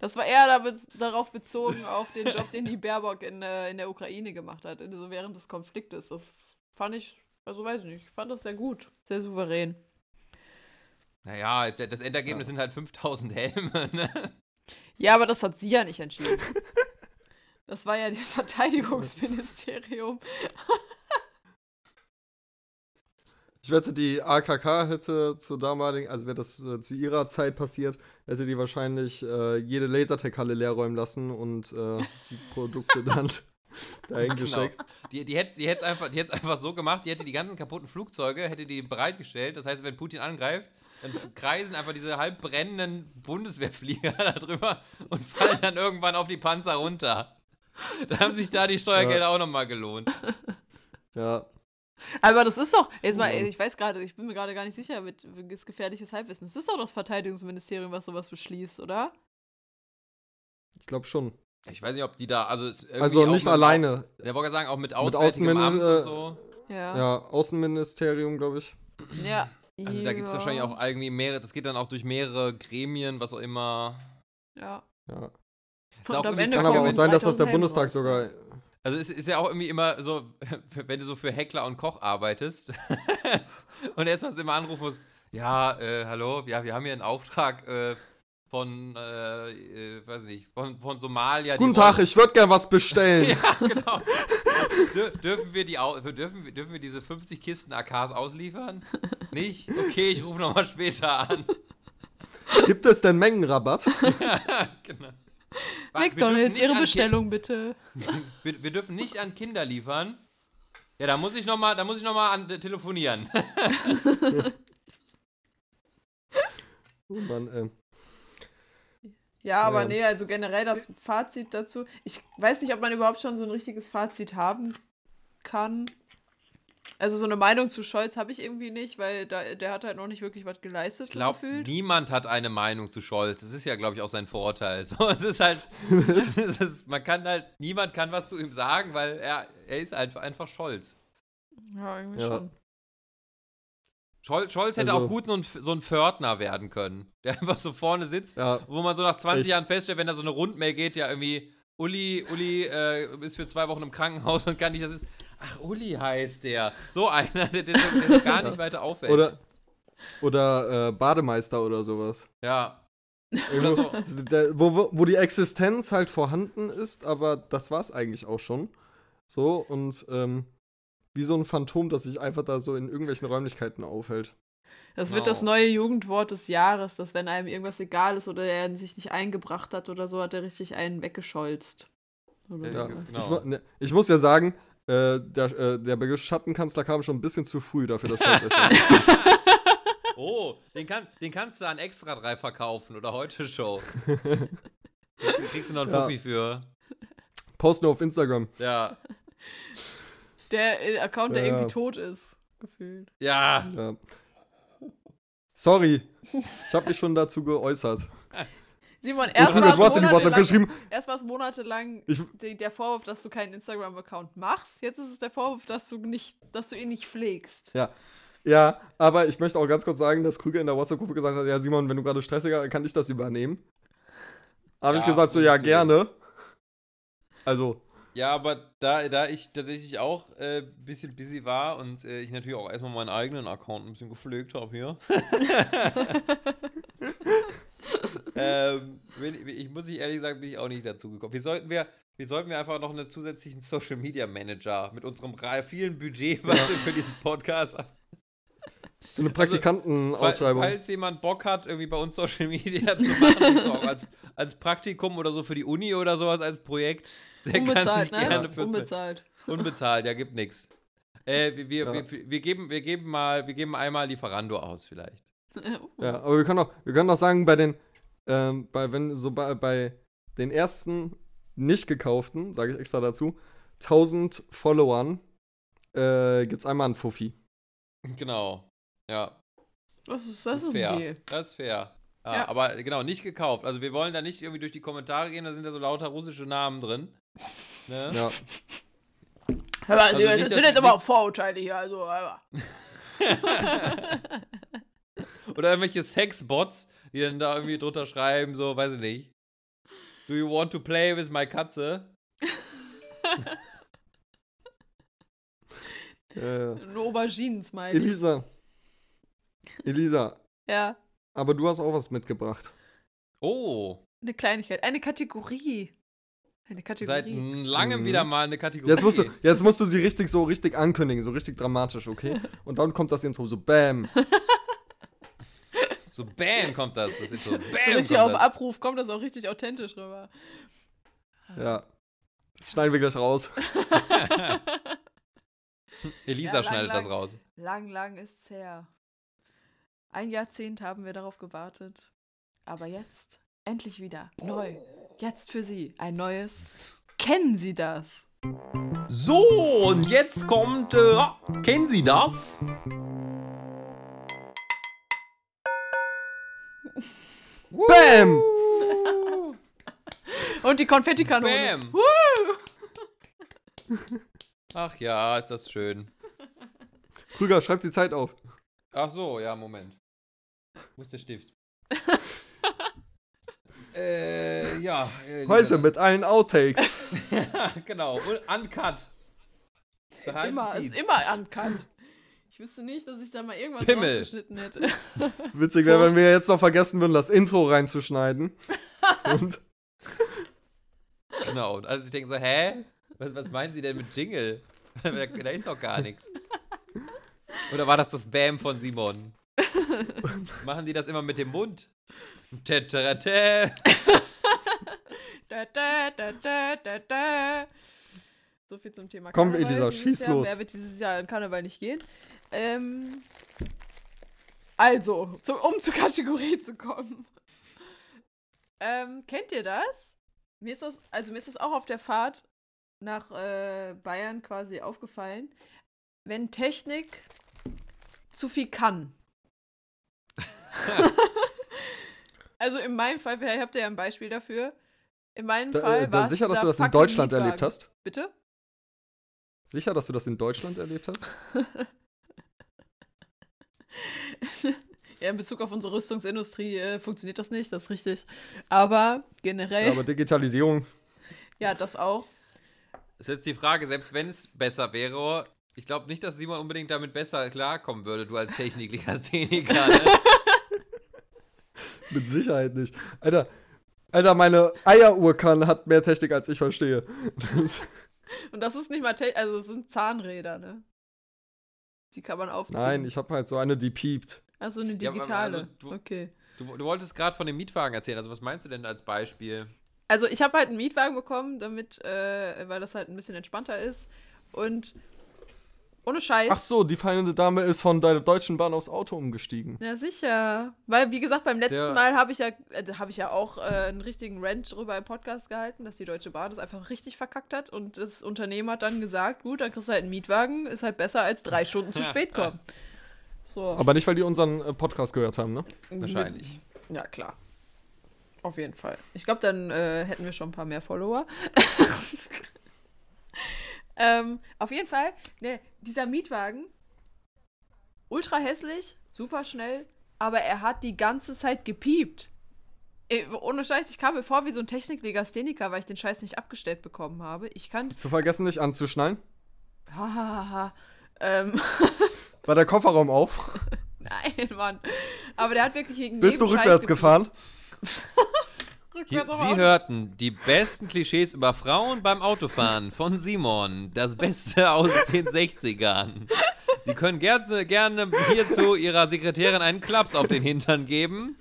Das war eher darauf bezogen, auf den Job, den die Baerbock in, äh, in der Ukraine gemacht hat, so während des Konfliktes. Das fand ich, also weiß ich nicht, ich fand das sehr gut, sehr souverän. Naja, jetzt, das Endergebnis sind halt 5000 Helme, ne? Ja, aber das hat sie ja nicht entschieden. Das war ja das Verteidigungsministerium. Ich wette, die AKK hätte zur damaligen, also wäre das äh, zu ihrer Zeit passiert, hätte die wahrscheinlich äh, jede Lasertech-Halle leer räumen lassen und äh, die Produkte dann dahin Genau. geschickt. Die, die hätte die hätt's einfach, die einfach so gemacht, die hätte die ganzen kaputten Flugzeuge, hätte die bereitgestellt. Das heißt, wenn Putin angreift, dann kreisen einfach diese halb brennenden Bundeswehrflieger da drüber und fallen dann irgendwann auf die Panzer runter. Da haben sich da die Steuergelder auch nochmal gelohnt. Ja. Aber das ist doch, jetzt mal, Ja. ich weiß gerade, ich bin mir gerade gar nicht sicher mit ist gefährliches Halbwissen. Das ist doch das Verteidigungsministerium, was sowas beschließt, oder? Ich glaube schon. Ich weiß nicht, ob die da, also ist irgendwie Also auch nicht mit- alleine. Der wollte sagen, auch mit Mit Auswärtigem Amt Außenmin- und so. Ja. Ja, Außenministerium, glaube ich. Ja. Also da gibt es Ja. wahrscheinlich auch irgendwie mehrere, das geht dann auch durch mehrere Gremien, was auch immer. Ja. Ja. Ist auch Kann aber auch sein, dass das der 3000 Helme Bundestag raus. sogar. Also es ist ja auch irgendwie immer so, wenn du so für Heckler und Koch arbeitest und jetzt was immer anrufen musst, ja, äh, hallo, ja, wir haben hier einen Auftrag äh, von, äh, äh, weiß nicht, von, von Somalia. Guten Tag, wollen- ich würde gern was bestellen. Ja, genau. Dür dürfen, wir die, dürfen, wir- dürfen wir diese 50 Kisten AKs ausliefern? Nicht? Okay, ich rufe nochmal später an. Gibt es denn Mengenrabatt? genau. Warte, wir dürfen McDonalds, Ihre Bestellung bitte. Wir, wir dürfen nicht an Kinder liefern. Ja, da muss ich nochmal, da muss ich noch mal an, telefonieren. Oh Mann, ähm. Ja, aber Ja. nee, also generell das Fazit dazu. Ich weiß nicht, ob man überhaupt schon so ein richtiges Fazit haben kann. Also so eine Meinung zu Scholz habe ich irgendwie nicht, weil da, der hat halt noch nicht wirklich was geleistet, Ich glaube, gefühlt. niemand hat eine Meinung zu Scholz. Das ist ja, glaube ich, auch sein Vorteil. So, es ist halt, es ist, man kann halt, niemand kann was zu ihm sagen, weil er, er ist einfach, einfach Scholz. Ja, irgendwie Ja. schon. Scholz, Scholz hätte Also- auch gut so ein, so ein Pförtner werden können, der einfach so vorne sitzt, Ja, wo man so nach 20 Echt? Jahren feststellt, wenn da so eine Rundmail geht, ja irgendwie, Uli, Uli äh, ist für zwei Wochen im Krankenhaus und kann nicht, das ist, ach, Uli heißt der. So einer, der, der, der gar nicht weiter auffällt. oder, oder äh, Bademeister oder sowas. Ja. Irgendwo, Oder so. der, wo, wo- wo die Existenz halt vorhanden ist, aber das war es eigentlich auch schon. So, und ähm, wie so ein Phantom, das sich einfach da so in irgendwelchen Räumlichkeiten aufhält. Das Genau. wird das neue Jugendwort des Jahres, dass wenn einem irgendwas egal ist oder er sich nicht eingebracht hat oder so, hat er richtig einen weggescholzt. Oder Ja, genau. Ich, mu- ne, ich muss ja sagen, äh, der, äh, der Begriff Schattenkanzler kam schon ein bisschen zu früh dafür, dass war. Oh, den, kann, den kannst du an Extra 3 verkaufen oder heute Show. Kriegst, kriegst du noch einen Ja. Fuffi für. Post nur auf Instagram. Ja. Der äh, Account, der Ja. irgendwie tot ist, gefühlt. Ja. Ja. Sorry, ich habe mich schon dazu geäußert. Simon, erst war es monatelang, geschrieben, erst war's monatelang Ich- der Vorwurf, dass du keinen Instagram-Account machst. Jetzt ist es der Vorwurf, dass du nicht, dass du ihn nicht pflegst. Ja. Ja, aber ich möchte auch ganz kurz sagen, dass Krüger in der WhatsApp-Gruppe gesagt hat, ja Simon, wenn du gerade stressiger, kann ich das übernehmen. Habe ich Ja, gesagt, so ja, ich gerne. Also, Ja, aber da, da ich tatsächlich auch ein äh, bisschen busy war und äh, ich natürlich auch erstmal meinen eigenen Account ein bisschen gepflegt habe hier. ähm, bin, ich- ich muss ich ehrlich sagen, bin ich auch nicht dazu gekommen. Wir sollten wir, wir sollten wir einfach noch einen zusätzlichen Social Media Manager mit unserem vielen Budget, was wir für diesen Podcast haben. so eine Fall- Praktikantenausschreibung. Falls jemand Bock hat, irgendwie bei uns Social Media zu machen, so auch als, als Praktikum oder so für die Uni oder sowas als Projekt, der kann Unbezahlt, sich ne? gerne für uns Unbezahlt. Unbezahlt, ja, gibt nix. Äh, wir, wir, Ja. wir, wir, geben, wir geben mal, wir geben einmal Lieferando aus, vielleicht. Ja, aber wir können auch, wir können auch sagen, bei den, ähm, bei, wenn, so bei, bei den ersten nicht gekauften, sage ich extra dazu, 1000 Followern, äh, gibt's einmal einen Fuffi. Genau. Ja, Das ist, das ist fair. ein Deal. Das ist fair. Ja, Ja. Aber genau, nicht gekauft. Also wir wollen da nicht irgendwie durch die Kommentare gehen, da sind ja so lauter russische Namen drin. Ne? Ja. Hör mal, Also nicht, das sind jetzt aber auch Vorurteile hier, also. Oder irgendwelche Sexbots, die dann da irgendwie drunter schreiben, so, weiß ich nicht. Do you want to play with my Katze? Äh, Nur Aubergines, meine ich. Elisa. Elisa, Ja, aber du hast auch was mitgebracht. Oh. eine Kleinigkeit. Eine Kategorie. Eine Seit Kategorie. langem Mhm. wieder mal eine Kategorie. Jetzt musst, du, jetzt musst du sie richtig so richtig ankündigen, so richtig dramatisch, okay? Und dann kommt das Intro so Bam. So Bam kommt das. Das ist so Bam. so richtig auf das. Abruf kommt das auch richtig authentisch rüber. Ja. Das schneiden wir gleich raus. Elisa Ja, lang, schneidet das lang. raus. Lang, lang ist's her. Ein Jahrzehnt haben wir darauf gewartet. Aber jetzt, endlich wieder, neu. Jetzt für Sie ein neues. Kennen Sie das? So, und jetzt kommt, äh, kennen Sie das? Bam! Und die Konfettikanone. Bam. Woo! Ach ja, ist das schön. Krüger, schreib die Zeit auf. Ach so, ja, Moment. Wo ist der Stift? äh, ja. äh, Heute mit allen Outtakes. genau, und uncut. Behind Immer, ist immer uncut. Wüsste nicht, dass ich da mal irgendwas Pimmel. rausgeschnitten hätte. Witzig wäre, wenn wir jetzt noch vergessen würden, das Intro reinzuschneiden. Und Genau, und als ich denke so, hä? Was, was meinen Sie denn mit Jingle? da ist doch gar nichts. Oder war das das Bam von Simon? Machen die das immer mit dem Mund? Tätärätä. Da, da, da, da, da, da. So viel zum Thema Komm, Karneval Elisa, schieß Jahr. los. Wer wird dieses Jahr in Karneval nicht gehen? Ähm, also, zu, um zur Kategorie zu kommen. Ähm, kennt ihr das? Mir ist das, also mir ist das auch auf der Fahrt nach äh, Bayern quasi aufgefallen, wenn Technik zu viel kann. also in meinem Fall, ihr habt ja ein Beispiel dafür. In meinem da, Fall äh, war da sicher, dass du das in Deutschland Mietwagen. erlebt hast? Bitte? Sicher, dass du das in Deutschland erlebt hast? ja, in Bezug auf unsere Rüstungsindustrie äh, funktioniert das nicht, das ist richtig. Aber generell, Ja, ja, aber Digitalisierung. das auch. Das ist jetzt die Frage, selbst wenn es besser wäre, ich glaube nicht, dass Simon unbedingt damit besser klarkommen würde, du als Techniklegastheniker. Ne? Mit Sicherheit nicht. Alter, Alter, meine Eieruhrkanne hat mehr Technik, als ich verstehe. Das, Und das ist nicht mal, te also es sind Zahnräder, ne? Die kann man aufziehen. nein, ich habe halt so eine, die piept. Also eine Ja, aber- digitale. also du- okay. Du, du wolltest gerade von dem Mietwagen erzählen, also was meinst du denn als Beispiel? Also ich habe halt einen Mietwagen bekommen, damit, äh, weil das halt ein bisschen entspannter ist. Und ohne Scheiß. Ach so, die feine Dame ist von deiner Deutschen Bahn aufs Auto umgestiegen. Ja, sicher. Weil, wie gesagt, beim letzten Der- Mal habe ich ja, äh, habe ich ja auch äh, einen richtigen Rant drüber im Podcast gehalten, dass die Deutsche Bahn das einfach richtig verkackt hat. Und das Unternehmen hat dann gesagt, gut, dann kriegst du halt einen Mietwagen, ist halt besser als drei Stunden zu spät kommen. So. Aber nicht, weil die unseren äh, Podcast gehört haben, ne? Wahrscheinlich. Ja, klar. Auf jeden Fall. Ich glaube, dann äh, hätten wir schon ein paar mehr Follower. ähm, auf jeden Fall, ne, dieser Mietwagen, ultra hässlich, super schnell, aber er hat die ganze Zeit gepiept. Äh, ohne Scheiß, ich kam mir vor wie so ein Techniklegastheniker, weil ich den Scheiß nicht abgestellt bekommen habe. Ich kann. Hast du vergessen, dich anzuschnallen? Hahaha. ähm, War der Kofferraum auf? nein, Mann. Aber der hat wirklich gegen Bist du rückwärts gefahren? Hier, Sie hörten die besten Klischees über Frauen beim Autofahren von Simon. Das Beste aus den 60ern. Sie können gerne, gerne hierzu Ihrer Sekretärin einen Klaps auf den Hintern geben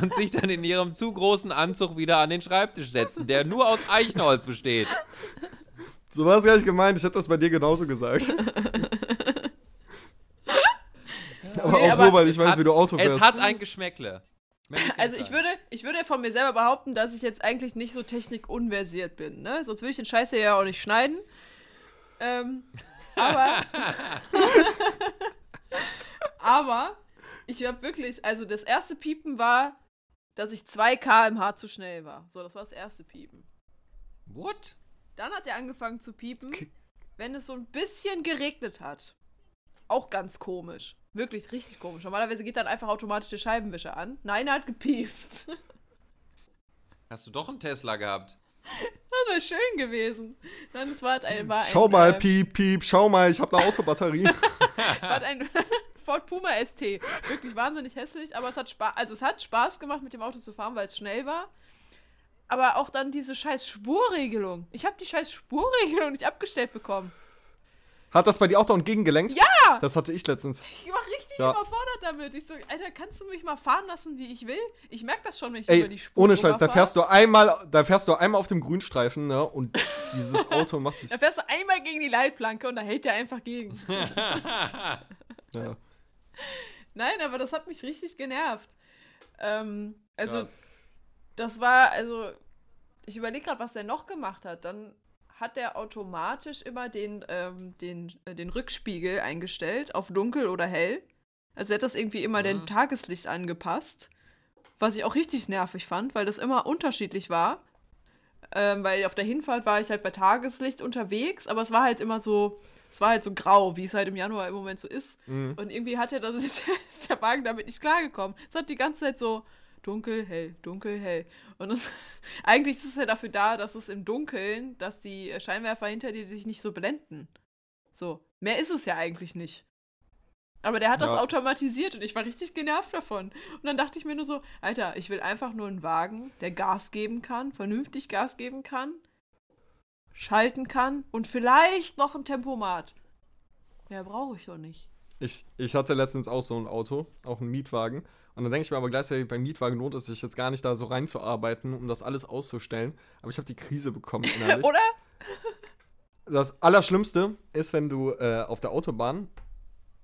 und sich dann in ihrem zu großen Anzug wieder an den Schreibtisch setzen, der nur aus Eichenholz besteht. So war es gar nicht gemeint. Ich hätte das bei dir genauso gesagt. aber Nee, auch aber nur, weil ich Es weiß, hat- wie du Auto fährst. Es hat ein Geschmäckle. Also ich würde, ich würde von mir selber behaupten, dass ich jetzt eigentlich nicht so technikunversiert bin, ne? Sonst würde ich den Scheiß hier ja auch nicht schneiden. Ähm, aber. aber ich habe wirklich, also das erste Piepen war, dass ich 2 km/h zu schnell war. So, das war das erste Piepen. What? Dann hat er angefangen zu piepen, wenn es so ein bisschen geregnet hat. Auch ganz komisch. Wirklich richtig komisch. Normalerweise geht dann einfach automatisch der Scheibenwischer an. Nein, er hat gepiept. Hast du doch einen Tesla gehabt? Das wäre schön gewesen. Nein, es war halt ein, war ein, Schau mal, äh, piep, piep, schau mal, ich habe eine Autobatterie. war halt ein Ford Puma ST. Wirklich wahnsinnig hässlich, aber es hat Spaß, also es hat Spaß gemacht, mit dem Auto zu fahren, weil es schnell war. aber auch dann diese scheiß Spurregelung. Ich habe die scheiß Spurregelung nicht abgestellt bekommen. Hat das bei dir auch da und gegengelenkt? Ja! Das hatte ich letztens. Ich war richtig Ja. überfordert damit. Ich so, Alter, kannst du mich mal fahren lassen, wie ich will? Ich merke das schon, wenn ich Ey, über die Spur ohne Scheiß, da fährst du einmal, da fährst du einmal auf dem Grünstreifen, ne? Und dieses Auto macht sich. Da fährst du einmal gegen die Leitplanke und da hält der einfach gegen. Ja. Nein, aber das hat mich richtig genervt. Ähm, also, Krass. das war, also, ich überlege gerade, was der noch gemacht hat. Dann hat der automatisch immer den, ähm, den, äh, den Rückspiegel eingestellt auf dunkel oder hell. Also er hat das irgendwie immer Mhm. dem Tageslicht angepasst. Was ich auch richtig nervig fand, weil das immer unterschiedlich war. Ähm, weil auf der Hinfahrt war ich halt bei Tageslicht unterwegs, aber es war halt immer so, es war halt so grau, wie es halt im Januar im Moment so ist. Mhm. Und irgendwie hat er das, ist der Wagen damit nicht klargekommen. Es hat die ganze Zeit so dunkel, hell, dunkel, hell. Und es, eigentlich ist es ja dafür da, dass es im Dunkeln, dass die Scheinwerfer hinter dir sich nicht so blenden. So. Mehr ist es ja eigentlich nicht. Aber der hat das Ja. automatisiert und ich war richtig genervt davon. Und dann dachte ich mir nur so, Alter, ich will einfach nur einen Wagen, der Gas geben kann, vernünftig Gas geben kann, schalten kann und vielleicht noch ein Tempomat. Mehr brauche ich doch nicht. Ich, ich hatte letztens auch so ein Auto, auch einen Mietwagen. Und dann denke ich mir aber gleichzeitig, beim Mietwagen lohnt es sich jetzt gar nicht da so reinzuarbeiten, um das alles auszustellen. Aber ich habe die Krise bekommen innerlich. Oder? das Allerschlimmste ist, wenn du äh, auf der Autobahn,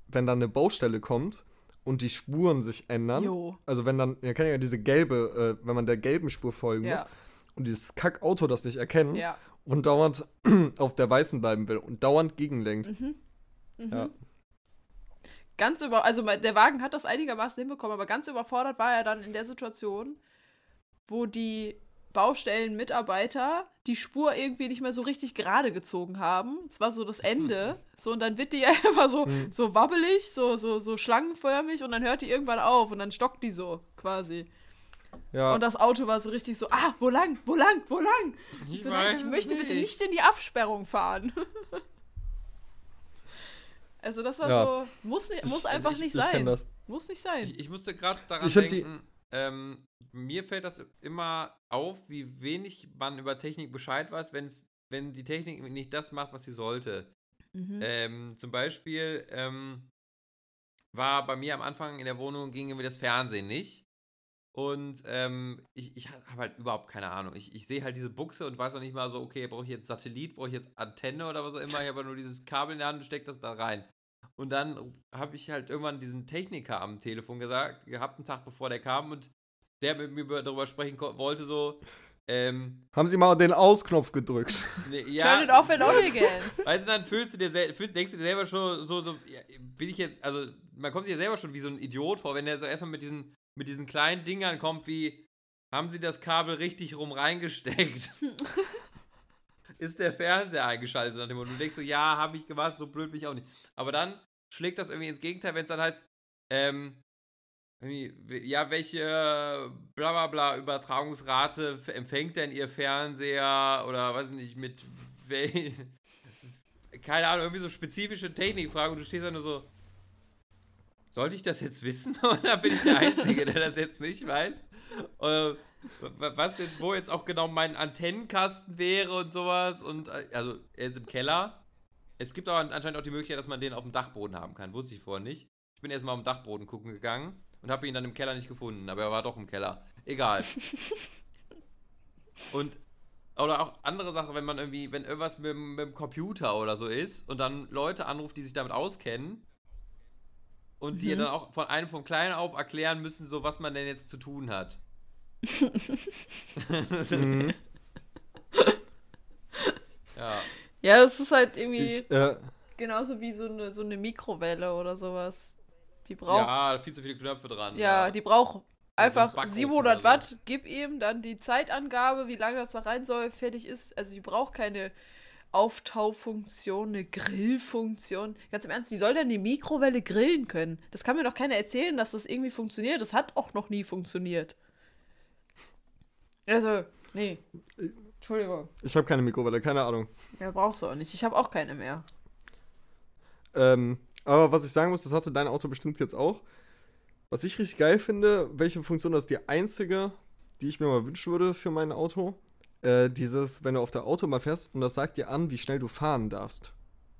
wenn dann eine Baustelle kommt und die Spuren sich ändern. Jo. Also wenn dann, ihr kennt ja diese gelbe, äh, wenn man der gelben Spur folgen muss Ja. und dieses Kackauto das nicht erkennt Ja. und dauernd auf der weißen bleiben will und dauernd gegenlenkt. Mhm. Mhm. Ja. Ganz über, also der Wagen hat das einigermaßen hinbekommen, aber ganz überfordert war er dann in der Situation, wo die Baustellenmitarbeiter die Spur irgendwie nicht mehr so richtig gerade gezogen haben. Es war so das Ende. So, und dann wird die ja immer so, Mhm. so wabbelig, so, so, so schlangenförmig und dann hört die irgendwann auf und dann stockt die so quasi. Ja. Und das Auto war so richtig so, ah, wo lang, wo lang, wo lang? Ich, so, nein, ich weiß möchte bitte nicht. nicht in die Absperrung fahren. also das war Ja. so, muss, ni- muss Ich- einfach ich, nicht ich kenn sein. das. Muss nicht sein. Ich, ich musste gerade daran Ich denken, ähm, mir fällt das immer auf, wie wenig man über Technik Bescheid weiß, wenn's, wenn die Technik nicht das macht, was sie sollte. Mhm. Ähm, zum Beispiel ähm, war bei mir am Anfang in der Wohnung ging irgendwie das Fernsehen nicht. Und ähm, ich, ich habe halt überhaupt keine Ahnung. Ich, ich sehe halt diese Buchse und weiß auch nicht mal so, okay, brauche ich jetzt Satellit, brauche ich jetzt Antenne oder was auch immer. Ich habe nur dieses Kabel in der Hand und stecke das da rein. Und dann habe ich halt irgendwann diesen Techniker am Telefon gesagt, gehabt, einen Tag bevor der kam und der mit mir über- darüber sprechen wollte, so, ähm, Haben Sie mal den Ausknopf gedrückt? ne, Turn ja, it off and on again. Weißt du, dann fühlst du dir fühlst, denkst du dir selber schon so, so, ja, bin ich jetzt, also man kommt sich ja selber schon wie so ein Idiot vor, wenn der so erstmal mit diesen, mit diesen kleinen Dingern kommt, wie, haben sie das Kabel richtig rum reingesteckt? Ist der Fernseher eingeschaltet? Nach dem Motto. Und du denkst so, ja, habe ich gemacht, so blöd bin ich auch nicht. Aber dann schlägt das irgendwie ins Gegenteil, wenn es dann heißt, ähm, ja, welche bla bla bla Übertragungsrate empfängt denn Ihr Fernseher oder weiß ich nicht, mit wel keine Ahnung, irgendwie so spezifische Technikfragen und du stehst da nur so, sollte ich das jetzt wissen oder bin ich der Einzige, der das jetzt nicht weiß? Äh, was jetzt, wo jetzt auch genau mein Antennenkasten wäre und sowas und äh, also er ist im Keller. Es gibt aber anscheinend auch die Möglichkeit, dass man den auf dem Dachboden haben kann. Wusste ich vorher nicht. Ich bin erstmal auf dem Dachboden gucken gegangen und habe ihn dann im Keller nicht gefunden, aber er war doch im Keller. Egal. und oder auch andere Sachen, wenn man irgendwie, wenn irgendwas mit, mit dem Computer oder so ist und dann Leute anruft, die sich damit auskennen und die dann auch von einem vom Kleinen auf erklären müssen, so was man denn jetzt zu tun hat. das ist, ja. Ja, es ist halt irgendwie Ich, äh, genauso wie so eine, so eine Mikrowelle oder sowas. Die braucht, ja, Ja, viel zu viele Knöpfe dran. die braucht einfach Backofen 700 oder Watt. Gib ihm dann die Zeitangabe, wie lange das da rein soll, fertig ist. Also die braucht keine Auftaufunktion, eine Grillfunktion. Ganz im Ernst, wie soll denn die Mikrowelle grillen können? Das kann mir doch keiner erzählen, dass das irgendwie funktioniert. Das hat auch noch nie funktioniert. Also, nee. Entschuldigung. ich habe keine Mikrowelle, keine Ahnung. Ja, brauchst du auch nicht. Ich habe auch keine mehr. Ähm, aber was ich sagen muss, das hatte dein Auto bestimmt jetzt auch. Was ich richtig geil finde, welche Funktion das ist die einzige, die ich mir mal wünschen würde für mein Auto. Äh, dieses, wenn du auf der Autobahn fährst und das sagt dir an, wie schnell du fahren darfst.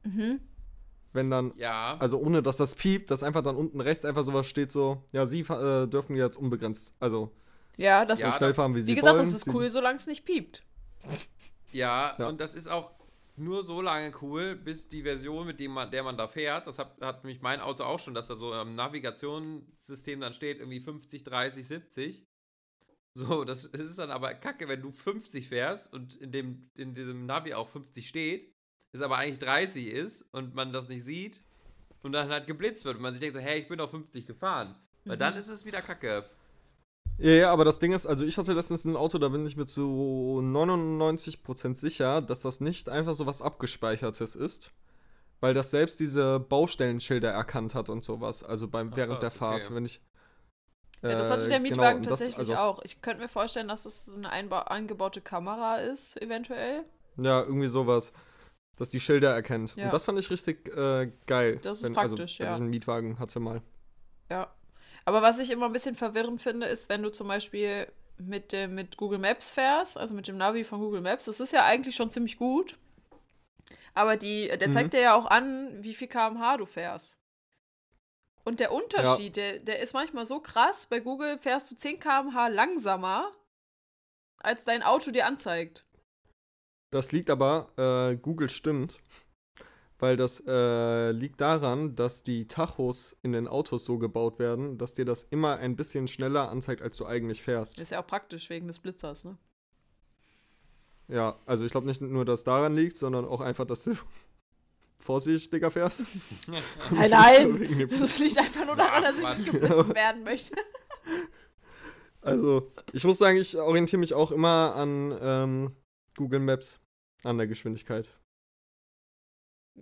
Mhm. Wenn dann, Ja. also ohne dass das piept, dass einfach dann unten rechts einfach sowas steht so, ja, sie äh, dürfen jetzt unbegrenzt, also Ja, das Ja, ist, schnell fahren, wie sie wie gesagt, wollen. das ist Sie- cool, solange es nicht piept. Ja, Ja. und das ist auch nur so lange cool, bis die Version, mit dem man, der man da fährt, das hat, hat nämlich mein Auto auch schon, dass da so im Navigationssystem dann steht, irgendwie 50, 30, 70. So, das, ist dann aber kacke, wenn du 50 fährst und in, dem, in diesem Navi auch 50 steht, es aber eigentlich 30 ist und man das nicht sieht und dann halt geblitzt wird und man sich denkt so, hey, ich bin auf 50 gefahren. Weil dann ist es wieder kacke. Ja, ja, aber das Ding ist, also ich hatte letztens ein Auto, da bin ich mir zu 99% sicher, dass das nicht einfach so was Abgespeichertes ist. Weil das selbst diese Baustellenschilder erkannt hat und sowas. Also beim, Ach, während der krass, Fahrt, okay. wenn ich. Ja, das hatte äh, der genau, Mietwagen das- tatsächlich also, auch. Ich könnte mir vorstellen, dass es so eine eingebaute Kamera ist, eventuell. Ja, irgendwie sowas. Dass die Schilder erkennt. Ja. Und das fand ich richtig äh, geil. Das ist wenn, praktisch, also, ja. diesem Mietwagen hatte mal. Ja. Aber was ich immer ein bisschen verwirrend finde, ist, wenn du zum Beispiel mit, dem, mit Google Maps fährst, also mit dem Navi von Google Maps, das ist ja eigentlich schon ziemlich gut. Aber die, der Mhm. zeigt dir ja auch an, wie viel km/h du fährst. Und der Unterschied, der, der ist manchmal so krass. Bei Google fährst du 10 km/h langsamer, als dein Auto dir anzeigt. Das liegt aber, äh, Google stimmt, weil das äh, liegt daran, dass die Tachos in den Autos so gebaut werden, dass dir das immer ein bisschen schneller anzeigt, als du eigentlich fährst. Ist ja auch praktisch wegen des Blitzers, ne? Ja, also ich glaube nicht nur, dass daran liegt, sondern auch einfach, dass du vorsichtiger fährst. Nein, nein! Das liegt einfach nur daran, dass ich nicht geblitzt werden möchte. Also, ich muss sagen, ich orientiere mich auch immer an ähm, Google Maps, an der Geschwindigkeit.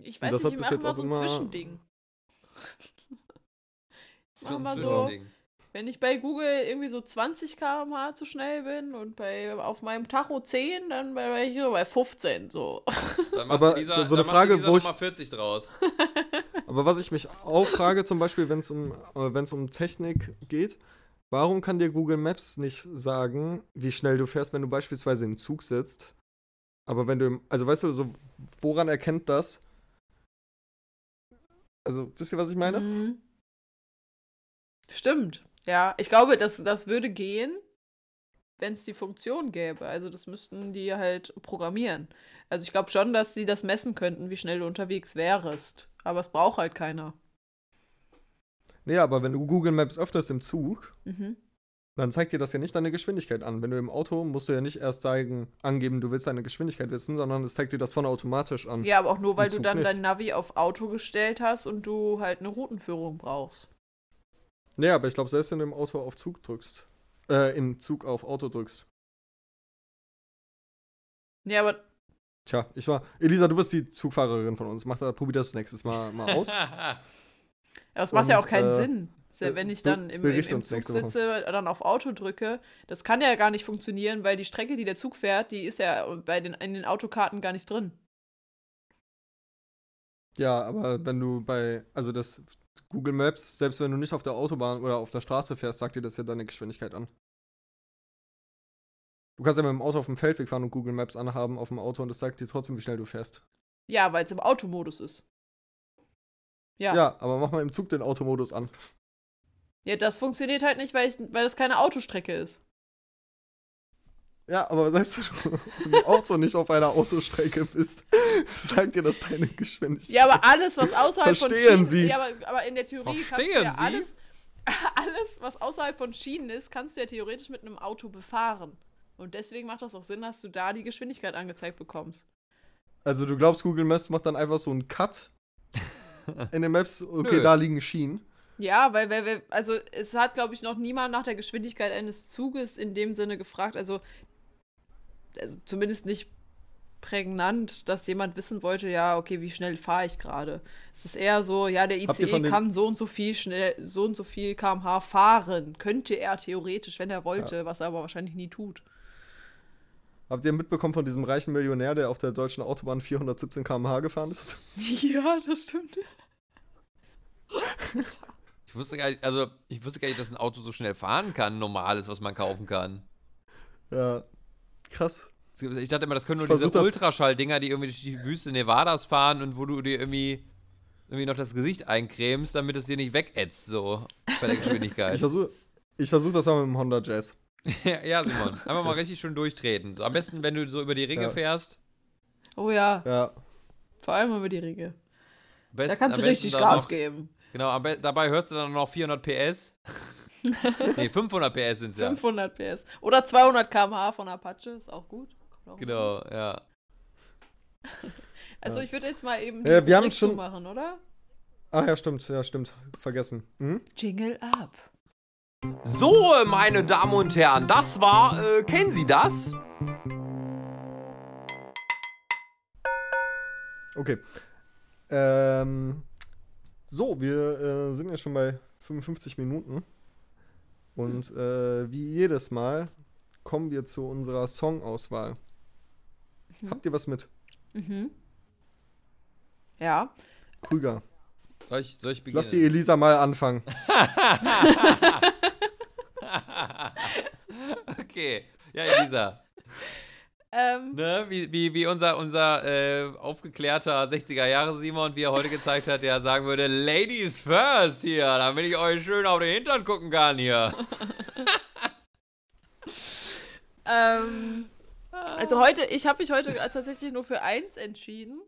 Ich weiß das nicht, hat ich bis mache jetzt auch so ein immer- Zwischending. Ich mach mal so, Zwischending. Wenn ich bei Google irgendwie so 20 km/h zu schnell bin und bei auf meinem Tacho 10, dann wäre ich so bei 15. So. Dann macht Aber Lisa, so eine Frage, wo ich- mal 40 draus. Aber was ich mich auch frage, zum Beispiel, wenn es um, äh, wenn's um Technik geht, warum kann dir Google Maps nicht sagen, wie schnell du fährst, wenn du beispielsweise im Zug sitzt? Aber wenn du im, also weißt du, so, woran erkennt das? Also, wisst ihr, was ich meine? Mhm. Stimmt. Ja, ich glaube, das, das würde gehen, wenn es die Funktion gäbe. Also das müssten die halt programmieren. Also ich glaube schon, dass sie das messen könnten, wie schnell du unterwegs wärst. Aber es braucht halt keiner. Nee, aber wenn du Google Maps öffnest im Zug, Mhm. dann zeigt dir das ja nicht deine Geschwindigkeit an. Wenn du im Auto musst du ja nicht erst sagen, angeben, du willst deine Geschwindigkeit wissen, sondern es zeigt dir das von automatisch an. Ja, aber auch nur, weil du dann nicht. dein Navi auf Auto gestellt hast und du halt eine Routenführung brauchst. Nee, aber ich glaube, selbst wenn du im Auto auf Zug drückst, äh, im Zug auf Auto drückst. Ja, aber Tja, ich war. Elisa, du bist die Zugfahrerin von uns. Mach da, probier das nächstes Mal, mal aus. Aber es macht ja auch keinen äh, Sinn. Ja, äh, wenn ich dann im, im, Zug sitze, dann auf Auto drücke, das kann ja gar nicht funktionieren, weil die Strecke, die der Zug fährt, die ist ja bei den, in den Autokarten gar nicht drin. ja, aber wenn du bei. Also das Google Maps, selbst wenn du nicht auf der Autobahn oder auf der Straße fährst, sagt dir das ja deine Geschwindigkeit an. Du kannst ja mit dem Auto auf dem Feldweg fahren und Google Maps anhaben auf dem Auto und es sagt dir trotzdem, wie schnell du fährst. Ja, weil es im Automodus ist. Ja. Ja, aber mach mal im Zug den Automodus an. Ja, das funktioniert halt nicht, weil, ich, weil das keine Autostrecke ist. Ja, aber selbst wenn du im Auto nicht auf einer Autostrecke bist, sagt dir das deine Geschwindigkeit. Ja, aber alles, was außerhalb von Verstehen Schienen Sie. Ja, aber, aber in der Theorie kannst du Verstehen ja alles, alles, was außerhalb von Schienen ist, kannst du ja theoretisch mit einem Auto befahren. Und deswegen macht das auch Sinn, dass du da die Geschwindigkeit angezeigt bekommst. Also du glaubst, Google Maps macht dann einfach so einen Cut in den Maps, okay, Nö. da liegen Schienen. Ja, weil, weil, weil also es hat, glaube ich, noch niemand nach der Geschwindigkeit eines Zuges in dem Sinne gefragt. Also, also zumindest nicht prägnant, dass jemand wissen wollte, ja, okay, wie schnell fahre ich gerade. Es ist eher so, ja, der ICE kann so und so viel schnell, so und so viel kmh fahren. Könnte er theoretisch, wenn er wollte, was er aber wahrscheinlich nie tut. Habt ihr mitbekommen von diesem reichen Millionär, der auf der deutschen Autobahn 417 km/h gefahren ist? Ja, das stimmt. Ich wusste gar nicht, also ich wusste gar nicht, dass ein Auto so schnell fahren kann, normales, was man kaufen kann. Ja. Krass. Ich dachte immer, das können nur diese Ultraschalldinger, die irgendwie durch die Wüste Nevadas fahren und wo du dir irgendwie, irgendwie noch das Gesicht eincremst, damit es dir nicht wegätzt, so bei der Geschwindigkeit. Ich versuche ich versuch das mal mit dem Honda Jazz. ja, ja, Simon. Einfach mal richtig schön durchtreten. So, am besten, wenn du so über die Ringe Ja. fährst. Oh ja, Ja. vor allem über die Ringe. Am Da besten- kannst du besten richtig Gas noch, geben. Genau, dabei hörst du dann noch 400 PS. nee, 500 PS sind ja. 500 PS. Oder 200 km/h von Apache, ist auch gut. Auch Genau, ja. gut. Also ich würde jetzt mal eben Ja, wir haben schon- zumachen, oder? Ah ja, stimmt, ja, stimmt. Vergessen. Mhm. Jingle up. So, äh, meine Damen und Herren, das war, äh, kennen Sie das? Okay. Ähm, so, wir äh, sind ja schon bei 55 Minuten. Und äh, wie jedes Mal kommen wir zu unserer Songauswahl. Habt ihr was mit? Mhm. Ja. Krüger. Soll ich, soll ich beginnen? Lass die Elisa mal anfangen. okay. Ja, Elisa. Ähm, Ne, wie, wie, wie unser, unser äh, aufgeklärter 60er-Jahre-Simon, wie er heute gezeigt hat, der sagen würde, Ladies first hier, damit ich euch schön auf den Hintern gucken kann hier. ähm, also heute, ich habe mich heute tatsächlich nur für eins entschieden.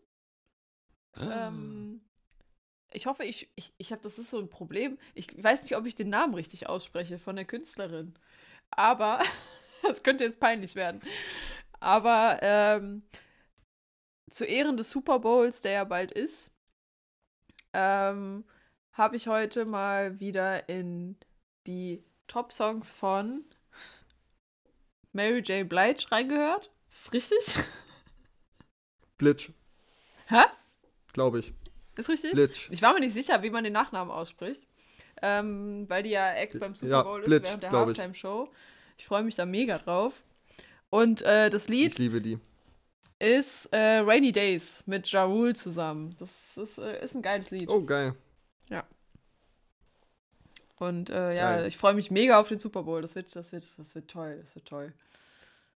Ähm, ich hoffe, ich, ich, ich habe, das ist so ein Problem. Ich weiß nicht, ob ich den Namen richtig ausspreche von der Künstlerin. Aber, das könnte jetzt peinlich werden. Aber ähm, zu Ehren des Super Bowls, der ja bald ist, ähm, habe ich heute mal wieder in die Top-Songs von Mary J. Blige reingehört. Ist das richtig? Blitz, Hä? glaube ich. Ist richtig? Blitz. Ich war mir nicht sicher, wie man den Nachnamen ausspricht. Ähm, weil die ja Act beim Super Ja, Bowl ist während der glaub ich. Halftime-Show. Ich freue mich da mega drauf. Und äh, das Ich Lied liebe die. ist äh, Rainy Days mit Ja Rule zusammen. Das ist, äh, ist ein geiles Lied. Oh, geil. Und äh, ja, Geil. ich freue mich mega auf den Super Bowl. Das wird, das wird, das wird toll. Das wird toll.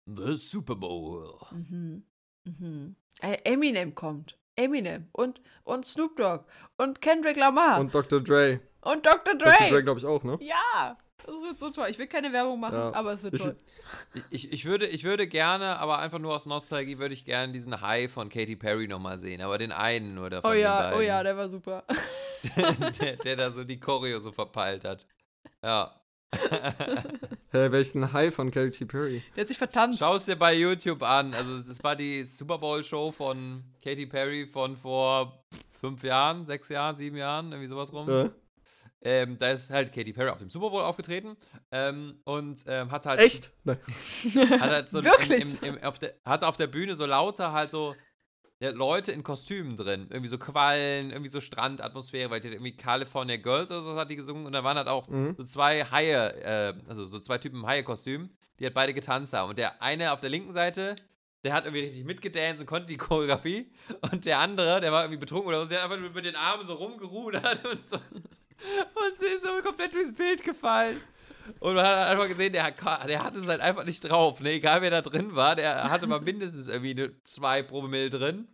The Super Bowl. Mhm. Mhm. Äh, Eminem kommt. Eminem und, und Snoop Dogg und Kendrick Lamar und, Und Dr. Dre. Dr. Dr. Dre, Ah. Dre. glaube ich, auch, ne? Ja, das wird so toll. Ich will keine Werbung machen, Ja. aber es wird toll. Ich, ich, ich, würde, ich würde gerne, aber einfach nur aus Nostalgie, würde ich gerne diesen High von Katy Perry nochmal sehen. Aber den einen nur davon. Oh ja, oh ja, der war super. der, der da so die Choreo so verpeilt hat. Ja. Hä, welchen High von Katy Perry? Der hat sich vertanzt. Schau es dir bei YouTube an. Also es war die Super Bowl Show von Katy Perry von vor fünf Jahren, sechs Jahren, sieben Jahren, irgendwie sowas rum. Äh, Ähm, da ist halt Katy Perry auf dem Super Bowl aufgetreten ähm, und ähm, hat halt echt? Nein. hat halt so Wirklich? Im, im, im, auf der, hatte auf der Bühne so lauter halt so ja, Leute in Kostümen drin. Irgendwie so Quallen, irgendwie so Strandatmosphäre, weil die hat irgendwie California Girls oder so hat die gesungen und da waren halt auch Mhm. so zwei Haie, äh, also so zwei Typen im Haie-Kostüm, die halt beide getanzt haben. Und der eine auf der linken Seite, der hat irgendwie richtig mitgedanced und konnte die Choreografie. Und der andere, der war irgendwie betrunken oder so, der hat einfach mit den Armen so rumgerudert und so. Und sie ist so komplett durchs Bild gefallen. Und man hat einfach gesehen, der, der hatte es halt einfach nicht drauf. Ne? Egal wer da drin war, der hatte mal mindestens irgendwie eine zwei Promille drin.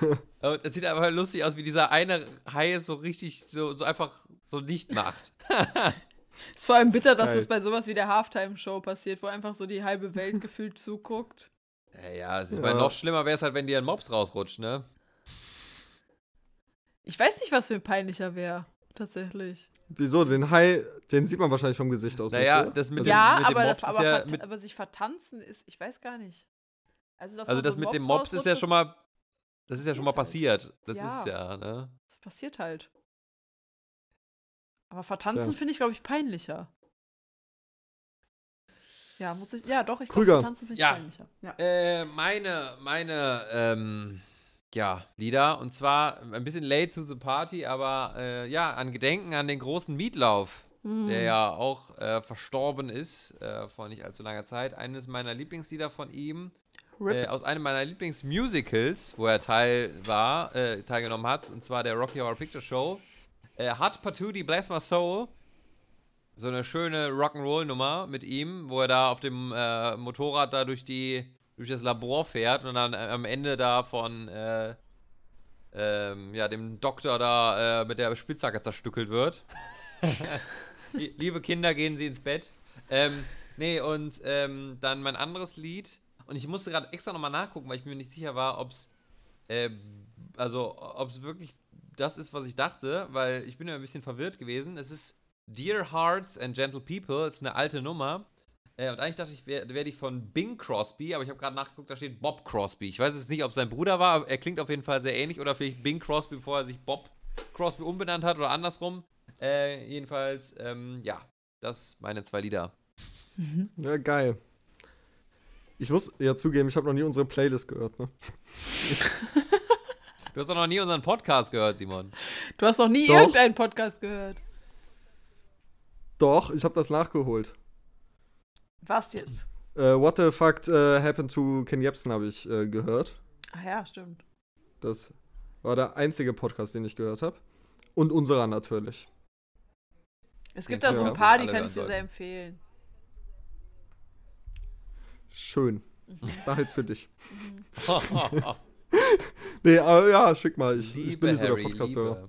Und es sieht einfach lustig aus, wie dieser eine Hai es so richtig, so, so einfach so nicht macht. ist vor allem bitter, dass Geil. es bei sowas wie der Halftime-Show passiert, wo einfach so die halbe Welt gefühlt zuguckt. Ja, ja, es ist Ja. weil noch schlimmer wäre es halt, wenn dir ein Mops rausrutscht, ne? Ich weiß nicht, was mir peinlicher wäre. Tatsächlich. Wieso? Den High, den sieht man wahrscheinlich vom Gesicht aus. Naja, nicht, das mit Also- dem- ja, mit dem aber, Mops ist aber, ja vert- mit- aber sich vertanzen ist, ich weiß gar nicht. Also, Also das so mit dem Mops Mops ist ja schon mal, das ist ja schon mal passiert passiert. Das Ja. ist ja, ne? Das passiert halt. Aber vertanzen finde ich, glaube ich, peinlicher. Ja, muss ich. Ja, doch, ich glaube, vertanzen finde ich Ja. peinlicher. Ja. Äh, meine, meine, ähm, ja, Lieder. Und zwar ein bisschen late to the party, aber äh, ja, an Gedenken an den großen Mietlauf, Hm. der ja auch äh, verstorben ist äh, vor nicht allzu langer Zeit. Eines meiner Lieblingslieder von ihm, äh, aus einem meiner Lieblingsmusicals, wo er Teil war, äh, teilgenommen hat, und zwar der Rocky Horror Picture Show. Äh, Hot Patootie Bless My Soul. so eine schöne Rock'n'Roll-Nummer mit ihm, wo er da auf dem Motorrad da durch die durch das Labor fährt und dann äh, am Ende da von äh, ähm, ja, dem Doktor da äh, mit der Spitzhacke zerstückelt wird. Lie- Liebe Kinder, gehen Sie ins Bett. Ähm, nee, und ähm, dann mein anderes Lied. Und ich musste gerade extra nochmal nachgucken, weil ich mir nicht sicher war, ob es äh, also ob es wirklich das ist, was ich dachte, weil ich bin ja ein bisschen verwirrt gewesen. Es ist Dear Hearts and Gentle People, es ist eine alte Nummer. Äh, und eigentlich dachte ich, wäre wär die von Bing Crosby, aber ich habe gerade nachgeguckt, da steht Bob Crosby. Ich weiß jetzt nicht, ob sein Bruder war, aber er klingt auf jeden Fall sehr ähnlich. Oder vielleicht Bing Crosby, bevor er sich Bob Crosby umbenannt hat oder andersrum. Äh, jedenfalls, ähm, ja, das meine zwei Lieder. Ja, geil. Ich muss ja zugeben, ich habe noch nie unsere Playlist gehört, ne? Du hast doch noch nie unseren Podcast gehört, Simon. Du hast noch nie Doch. irgendeinen Podcast gehört. Doch, ich habe das nachgeholt. Was jetzt? Äh, What the fuck äh, happened to Ken Jebsen habe ich äh, gehört. Ach ja, stimmt. Das war der einzige Podcast, den ich gehört habe. Und unserer natürlich. Es gibt da so ein Podcast paar, die kann ich dir sehr empfehlen. Schön. Mhm. Behalt's für dich. Nee, aber ja, schick mal. Ich, ich bin nicht so der Podcast-Hörer.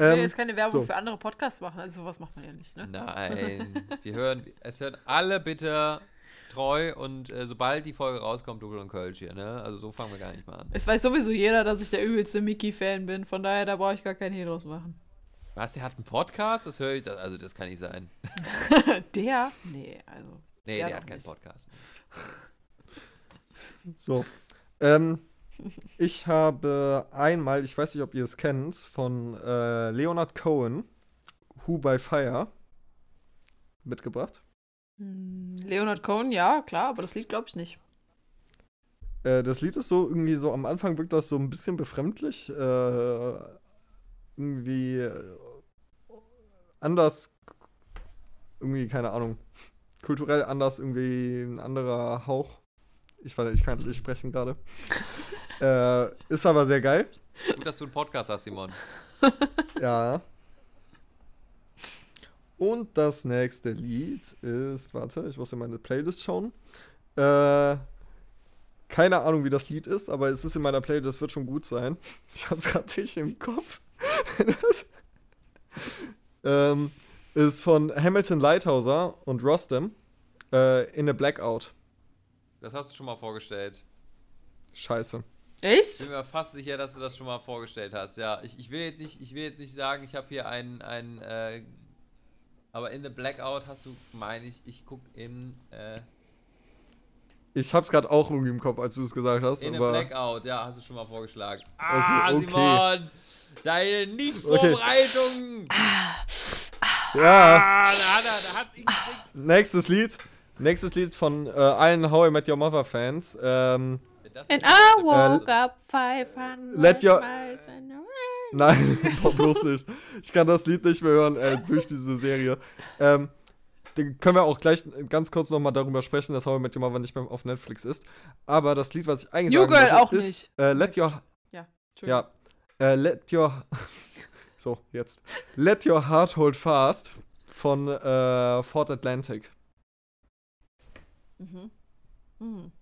Ähm, Ich will jetzt keine Werbung so. für andere Podcasts machen, also sowas macht man ja nicht, ne? Nein, wir hören, es hören alle bitte treu und äh, sobald die Folge rauskommt, Double und Kölsch hier, ne? Also so fangen wir gar nicht mal an. Es weiß sowieso jeder, dass ich der übelste Mickey-Fan bin, von daher, da brauche ich gar keinen Hehl draus machen. Was, der hat einen Podcast? Das höre ich, das, also das kann nicht sein. der? Nee, also. Nee, Der der, hat keinen nicht. Podcast. So. Ähm, ich habe einmal, ich weiß nicht, ob ihr es kennt, von äh, Leonard Cohen, Who by Fire, mitgebracht. Hm, Leonard Cohen, ja, klar, aber das Lied glaube ich nicht. Äh, das Lied ist so irgendwie so, am Anfang wirkt das so ein bisschen befremdlich. Äh, irgendwie äh, anders, irgendwie, keine Ahnung, kulturell anders, irgendwie ein anderer Hauch. Ich weiß nicht, ich kann nicht sprechen gerade. äh, ist aber sehr geil. Gut, dass du einen Podcast hast, Simon. Ja. Und das nächste Lied ist, warte, ich muss in meine Playlist schauen. Äh, keine Ahnung, wie das Lied ist, aber es ist in meiner Playlist, das wird schon gut sein. Ich hab's gerade nicht im Kopf. das, ähm, ist von Hamilton Lighthouser und Rostam äh, in a Blackout. Das hast du schon mal vorgestellt. Scheiße. Ich Echt? bin mir fast sicher, dass du das schon mal vorgestellt hast. Ja, ich, ich will jetzt nicht, ich will jetzt nicht sagen, ich habe hier einen, einen, äh, aber in the Blackout hast du, meine ich, ich guck in, äh, Ich hab's gerade auch irgendwie im Kopf, als du es gesagt hast, in aber Blackout, ja, hast du schon mal vorgeschlagen. Ah, okay. Simon! Deine Nicht-Vorbereitung! ja. Ah, da hat er, da hat's ihn gekriegt. Nächstes Lied. Nächstes Lied von äh, allen How I Met Your Mother Fans. Ähm, And I woke up 500 Let your- nein, bloß nicht. Ich kann das Lied nicht mehr hören äh, durch diese Serie. Ähm, dann können wir auch gleich ganz kurz nochmal darüber sprechen, dass How I Met Your Mother nicht mehr auf Netflix ist. Aber das Lied, was ich eigentlich New sagen Girl wollte, auch ist nicht. Äh, Let Your Ja, ja, äh, Let Your so jetzt Let Your Heart Hold Fast von äh, Fort Atlantic. Mhm. Mhm. Mhm.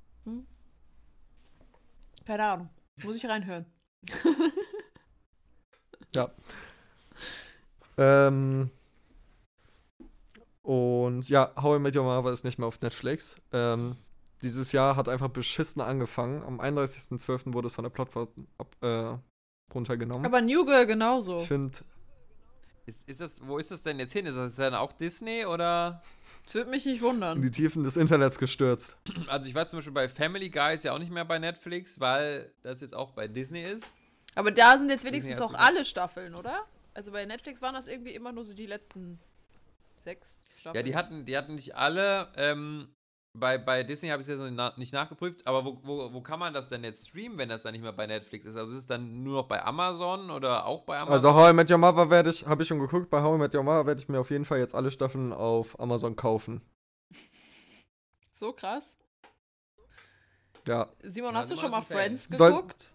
Keine Ahnung. Muss ich reinhören. Ja. Ähm, und ja, How I Met Your Mother ist nicht mehr auf Netflix. Ähm, dieses Jahr hat einfach beschissen angefangen. Am 31.12. wurde es von der Plattform ab, äh, runtergenommen. Aber New Girl genauso. ich finde, Ist, ist das, wo ist das denn jetzt hin? Ist das dann auch Disney oder? Das würde mich nicht in wundern. die Tiefen des Internets gestürzt. Also ich weiß zum Beispiel bei Family Guy ist ja auch nicht mehr bei Netflix, weil das jetzt auch bei Disney ist. Aber da sind jetzt wenigstens auch alle Staffeln, oder? Also bei Netflix waren das irgendwie immer nur so die letzten sechs Staffeln. Ja, die hatten, die hatten nicht alle. Ähm, bei, bei Disney habe ich es jetzt nicht nachgeprüft, aber wo, wo, wo kann man das denn jetzt streamen, wenn das dann nicht mehr bei Netflix ist? Also ist es dann nur noch bei Amazon oder auch bei Amazon? Also How I Met Your Mother werde ich, habe ich schon geguckt, bei How I Met Your Mother werde ich mir auf jeden Fall jetzt alle Staffeln auf Amazon kaufen. So krass. Ja, Simon, Ja, hast du Simon schon mal ein Fan. Friends Soll- geguckt?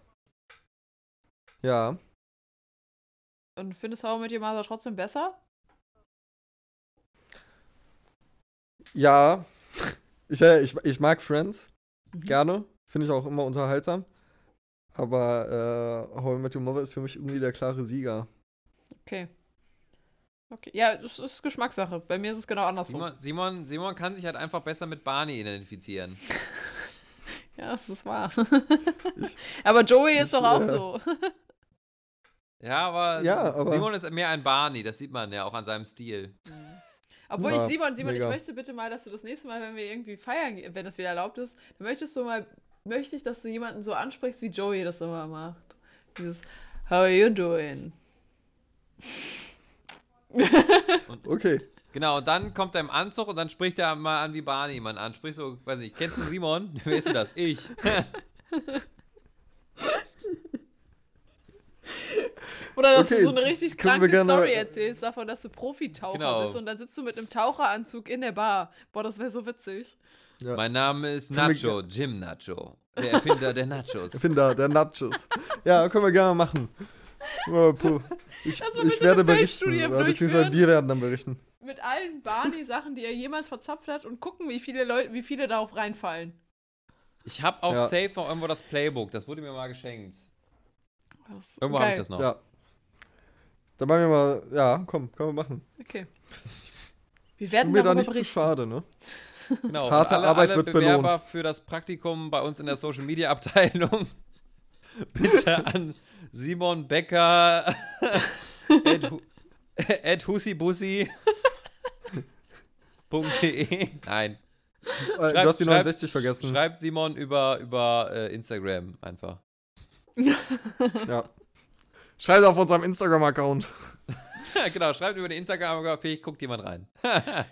ja. Und findest How I Met Your Mother trotzdem besser? Ja, ich, äh, ich, ich mag Friends Mhm. gerne. Finde ich auch immer unterhaltsam. Aber äh, How I Met Your Mother ist für mich irgendwie der klare Sieger. Okay. Okay. Ja, das ist Geschmackssache. Bei mir ist es genau andersrum. Simon, Simon, Simon kann sich halt einfach besser mit Barney identifizieren. Ja, das ist wahr. aber Joey ist ich, doch auch äh, so. Ja, aber, Ja, aber- Simon ist mehr ein Barney, das sieht man ja auch an seinem Stil. Obwohl Ja, ich, Simon, Simon, mega. ich möchte bitte mal, dass du das nächste Mal, wenn wir irgendwie feiern, wenn das wieder erlaubt ist, dann möchtest du mal, möchte ich, dass du jemanden so ansprichst, wie Joey das immer macht. Dieses How are you doing? Okay. Genau, und dann kommt er im Anzug und dann spricht er mal an, wie Barney jemanden anspricht. So, weiß nicht, kennst du Simon? Wer ist denn das? Ich. Oder dass Okay, du so eine richtig kranke gerne- Story erzählst davon, dass du Profitaucher Genau. bist und dann sitzt du mit einem Taucheranzug in der Bar. Boah, das wäre so witzig. Ja. Mein Name ist Nacho, Jim Nacho. Der Erfinder der Nachos. Erfinder der Nachos. ja, können wir gerne machen. Äh, puh. Ich, ich werde eine berichten. Oder beziehungsweise wir werden dann berichten. Mit allen Barney-Sachen, die er jemals verzapft hat und gucken, wie viele Leute, wie viele darauf reinfallen. Ich habe auch Ja. safe noch irgendwo das Playbook. Das wurde mir mal geschenkt. Das Irgendwo habe ich das noch. Ja. Dann machen wir mal, ja, komm, können wir machen. Okay. Wir werden mir da nicht zu berichten. schade, ne? Genau. Harte alle, Arbeit alle wird Bewerber belohnt. für das Praktikum bei uns in der Social Media Abteilung bitte an Simon Becker at, hu- at husibussi.de. Nein. Äh, Schreibt- du hast die schreibt- 69 vergessen. Schreibt Simon über, über äh, Instagram einfach. Ja. Schreibt auf unserem Instagram-Account. genau, schreibt über den Instagram, vielleicht guckt jemand rein.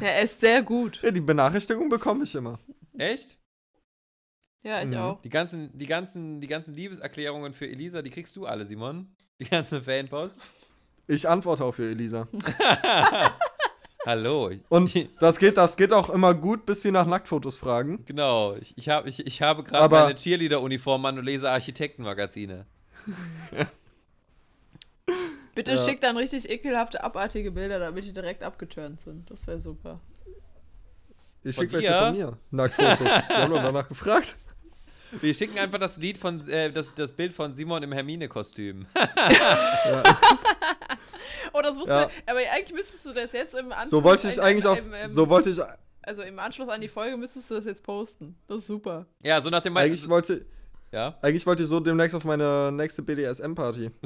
Er ist sehr gut. Ja, die Benachrichtigung bekomme ich immer. Echt? Ja, ich Mhm. auch. Die ganzen, die, ganzen, die ganzen Liebeserklärungen für Elisa, die kriegst du alle, Simon. Die ganze Fanpost. Ich antworte auf ihr, Elisa. Hallo. Und das geht, das geht auch immer gut, bis sie nach Nacktfotos fragen. Genau, ich, ich, hab, ich, ich habe gerade meine Cheerleader-Uniform an und lese Architektenmagazine. Bitte Ja. schickt dann richtig ekelhafte, abartige Bilder, damit die direkt abgeturnt sind. Das wäre super. Ich schicke welche von mir. Nacktfotos. Die haben doch danach gefragt. Wir schicken einfach das Lied von, äh, das, das Bild von Simon im Hermine-Kostüm. Oh, das musst Ja. du, aber eigentlich müsstest du das jetzt im Anschluss. So wollte ich eigentlich auf. im- im- So wollte ich. Also im Anschluss an die Folge müsstest du das jetzt posten. Das ist super. Ja, so nach dem Eigentlich wollte, ja. eigentlich wollte ich so demnächst auf meine nächste BDSM-Party.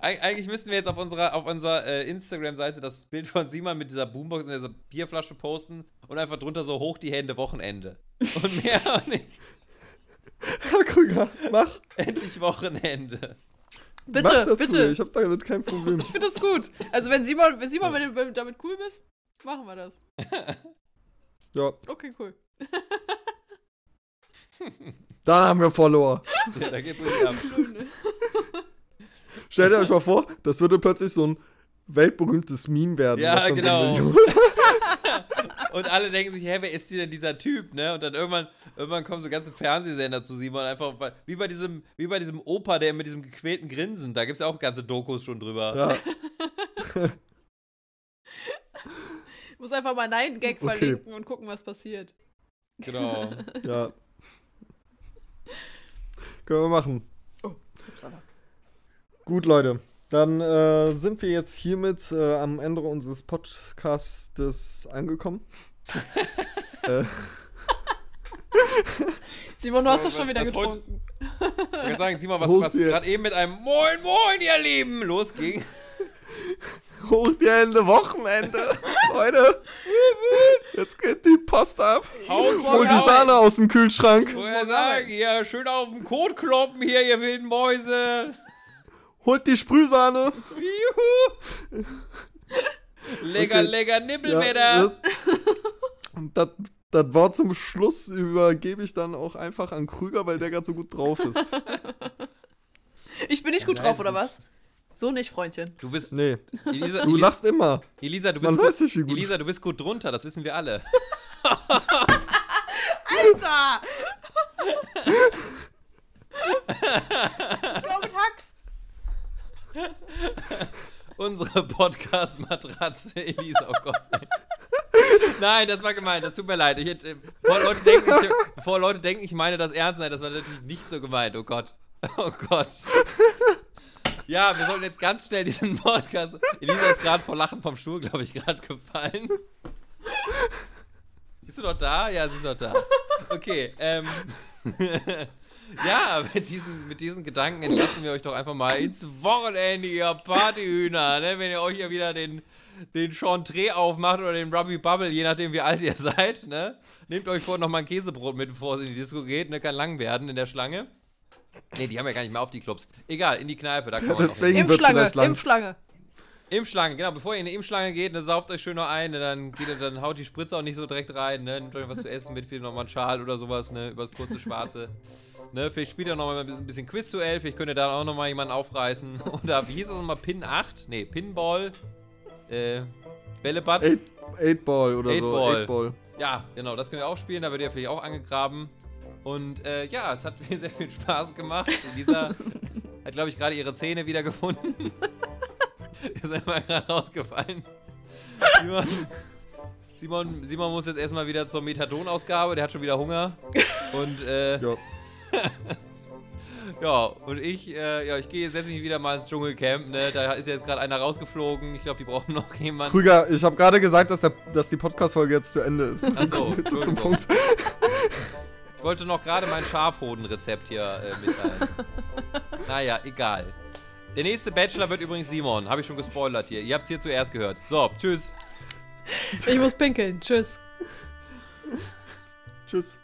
Eig eigentlich müssten wir jetzt auf unserer, auf unserer äh, Instagram-Seite das Bild von Simon mit dieser Boombox und dieser Bierflasche posten und einfach drunter so hoch die Hände Wochenende. Und mehr auch nicht. Herr Krüger, mach. Endlich Wochenende. Bitte, mach das bitte. Krüger. Ich habe damit kein Problem. Ich finde das gut. Also wenn Simon, wenn Simon, wenn du damit cool bist, machen wir das. Ja, Okay, cool. da haben wir Follower. Ja, da geht's richtig ab. Stellt euch mal vor, das würde plötzlich so ein weltberühmtes Meme werden. Ja, genau. So Und alle denken sich, hä, wer ist denn dieser Typ, ne? Und dann irgendwann, irgendwann kommen so ganze Fernsehsender zu Simon, einfach wie bei diesem, wie bei diesem Opa, der mit diesem gequälten Grinsen, da gibt's ja auch ganze Dokus schon drüber. ja, Ich muss einfach mal Nein-Gag Okay. verlinken und gucken, was passiert. Genau. ja. Können wir machen. Upsala. Gut, Leute. Dann äh, sind wir jetzt hiermit äh, am Ende unseres Podcastes angekommen. äh, Simon, du hast Ja, doch schon wieder was heute- getrunken. Ich kann sagen, mal, was, was gerade eben mit einem Moin Moin, ihr Lieben, losging. hoch die Hände, Wochenende. Leute. Jetzt geht die Post ab. Haut Hol die. Sahne aus dem Kühlschrank. Woher sagen, hier, schön auf den Kot kloppen hier, ihr wilden Mäuse. Holt die Sprühsahne. Juhu. Lecker, Okay. lecker Ja, Nippelwetter. das, und das, das Wort zum Schluss übergebe ich dann auch einfach an Krüger, weil der gerade so gut drauf ist. Ich bin nicht gut Ja, drauf, oder gut. was? So nicht, Freundchen. Du bist, Nee, Elisa, du Eli- lachst immer. Elisa, du Man bist weiß gut, nicht, wie gut. Elisa, du bist gut drunter, das wissen wir alle. Alter! Damit hackt. Unsere Podcast-Matratze, Elisa, oh Gott. Nein. Nein, das war gemeint, das tut mir leid. Ich, hätte- bevor, Leute denken, ich, bevor Leute denken, ich meine das ernst, nein, das war natürlich nicht so gemeint. Oh Gott. Oh Gott. Ja, wir sollten jetzt ganz schnell diesen Podcast. Elisa ist gerade vor Lachen vom Stuhl, glaube ich, gerade gefallen. Bist du noch da? Ja, sie ist noch da. Okay, ähm. ja, mit diesen, mit diesen Gedanken entlassen wir euch doch einfach mal ins Wochenende, ihr Partyhühner, ne? Wenn ihr euch ja wieder den, den Chantre aufmacht oder den Rubby Bubble, je nachdem wie alt ihr seid, ne? Nehmt euch vor noch mal ein Käsebrot mit, bevor es in die Disco geht, ne? Kann lang werden in der Schlange. Ne, die haben ja gar nicht mehr auf die Clubs. Egal, in die Kneipe, da kann man Deswegen wird Impfschlange, lang. Impfschlange. Impfschlange, genau, bevor ihr in eine Impfschlange geht, ne, sauft euch schön noch ein, ne, dann, geht ihr, dann haut die Spritze auch nicht so direkt rein, ne, nehmt euch was zu essen mit, vielleicht noch mal einen Schal oder sowas, ne, übers kurze Schwarze. Ne, vielleicht spielt ihr noch mal ein bisschen, bisschen Quiz-Duell, vielleicht könnt ihr da auch noch mal jemanden aufreißen. Oder, wie hieß das nochmal, Pin 8? Ne, Pinball, äh, Bällebad. Eight, Eight Ball oder Eight so. Ball. Eight Ball. Ja, genau, das können wir auch spielen, da wird ihr vielleicht auch angegraben. Und äh, ja, es hat mir sehr viel Spaß gemacht. Lisa hat, glaube ich, gerade ihre Zähne wieder gefunden. Ist einmal gerade rausgefallen. Simon, Simon, Simon muss jetzt erstmal wieder zur Methadonausgabe, der hat schon wieder Hunger. Und äh, Ja. ja, und ich, äh, ja, ich gehe, setze mich wieder mal ins Dschungelcamp, ne? Da ist jetzt gerade einer rausgeflogen. Ich glaube, die brauchen noch jemanden. Krüger, ich habe gerade gesagt, dass, der, dass die Podcast-Folge jetzt zu Ende ist. Ach so, Bitte zum. Punkt. Ich wollte noch gerade mein Schafhodenrezept hier äh, mitteilen. naja, egal. Der nächste Bachelor wird übrigens Simon. Habe ich schon gespoilert hier. Ihr habt es hier zuerst gehört. So, tschüss. Ich muss pinkeln. Tschüss. Tschüss.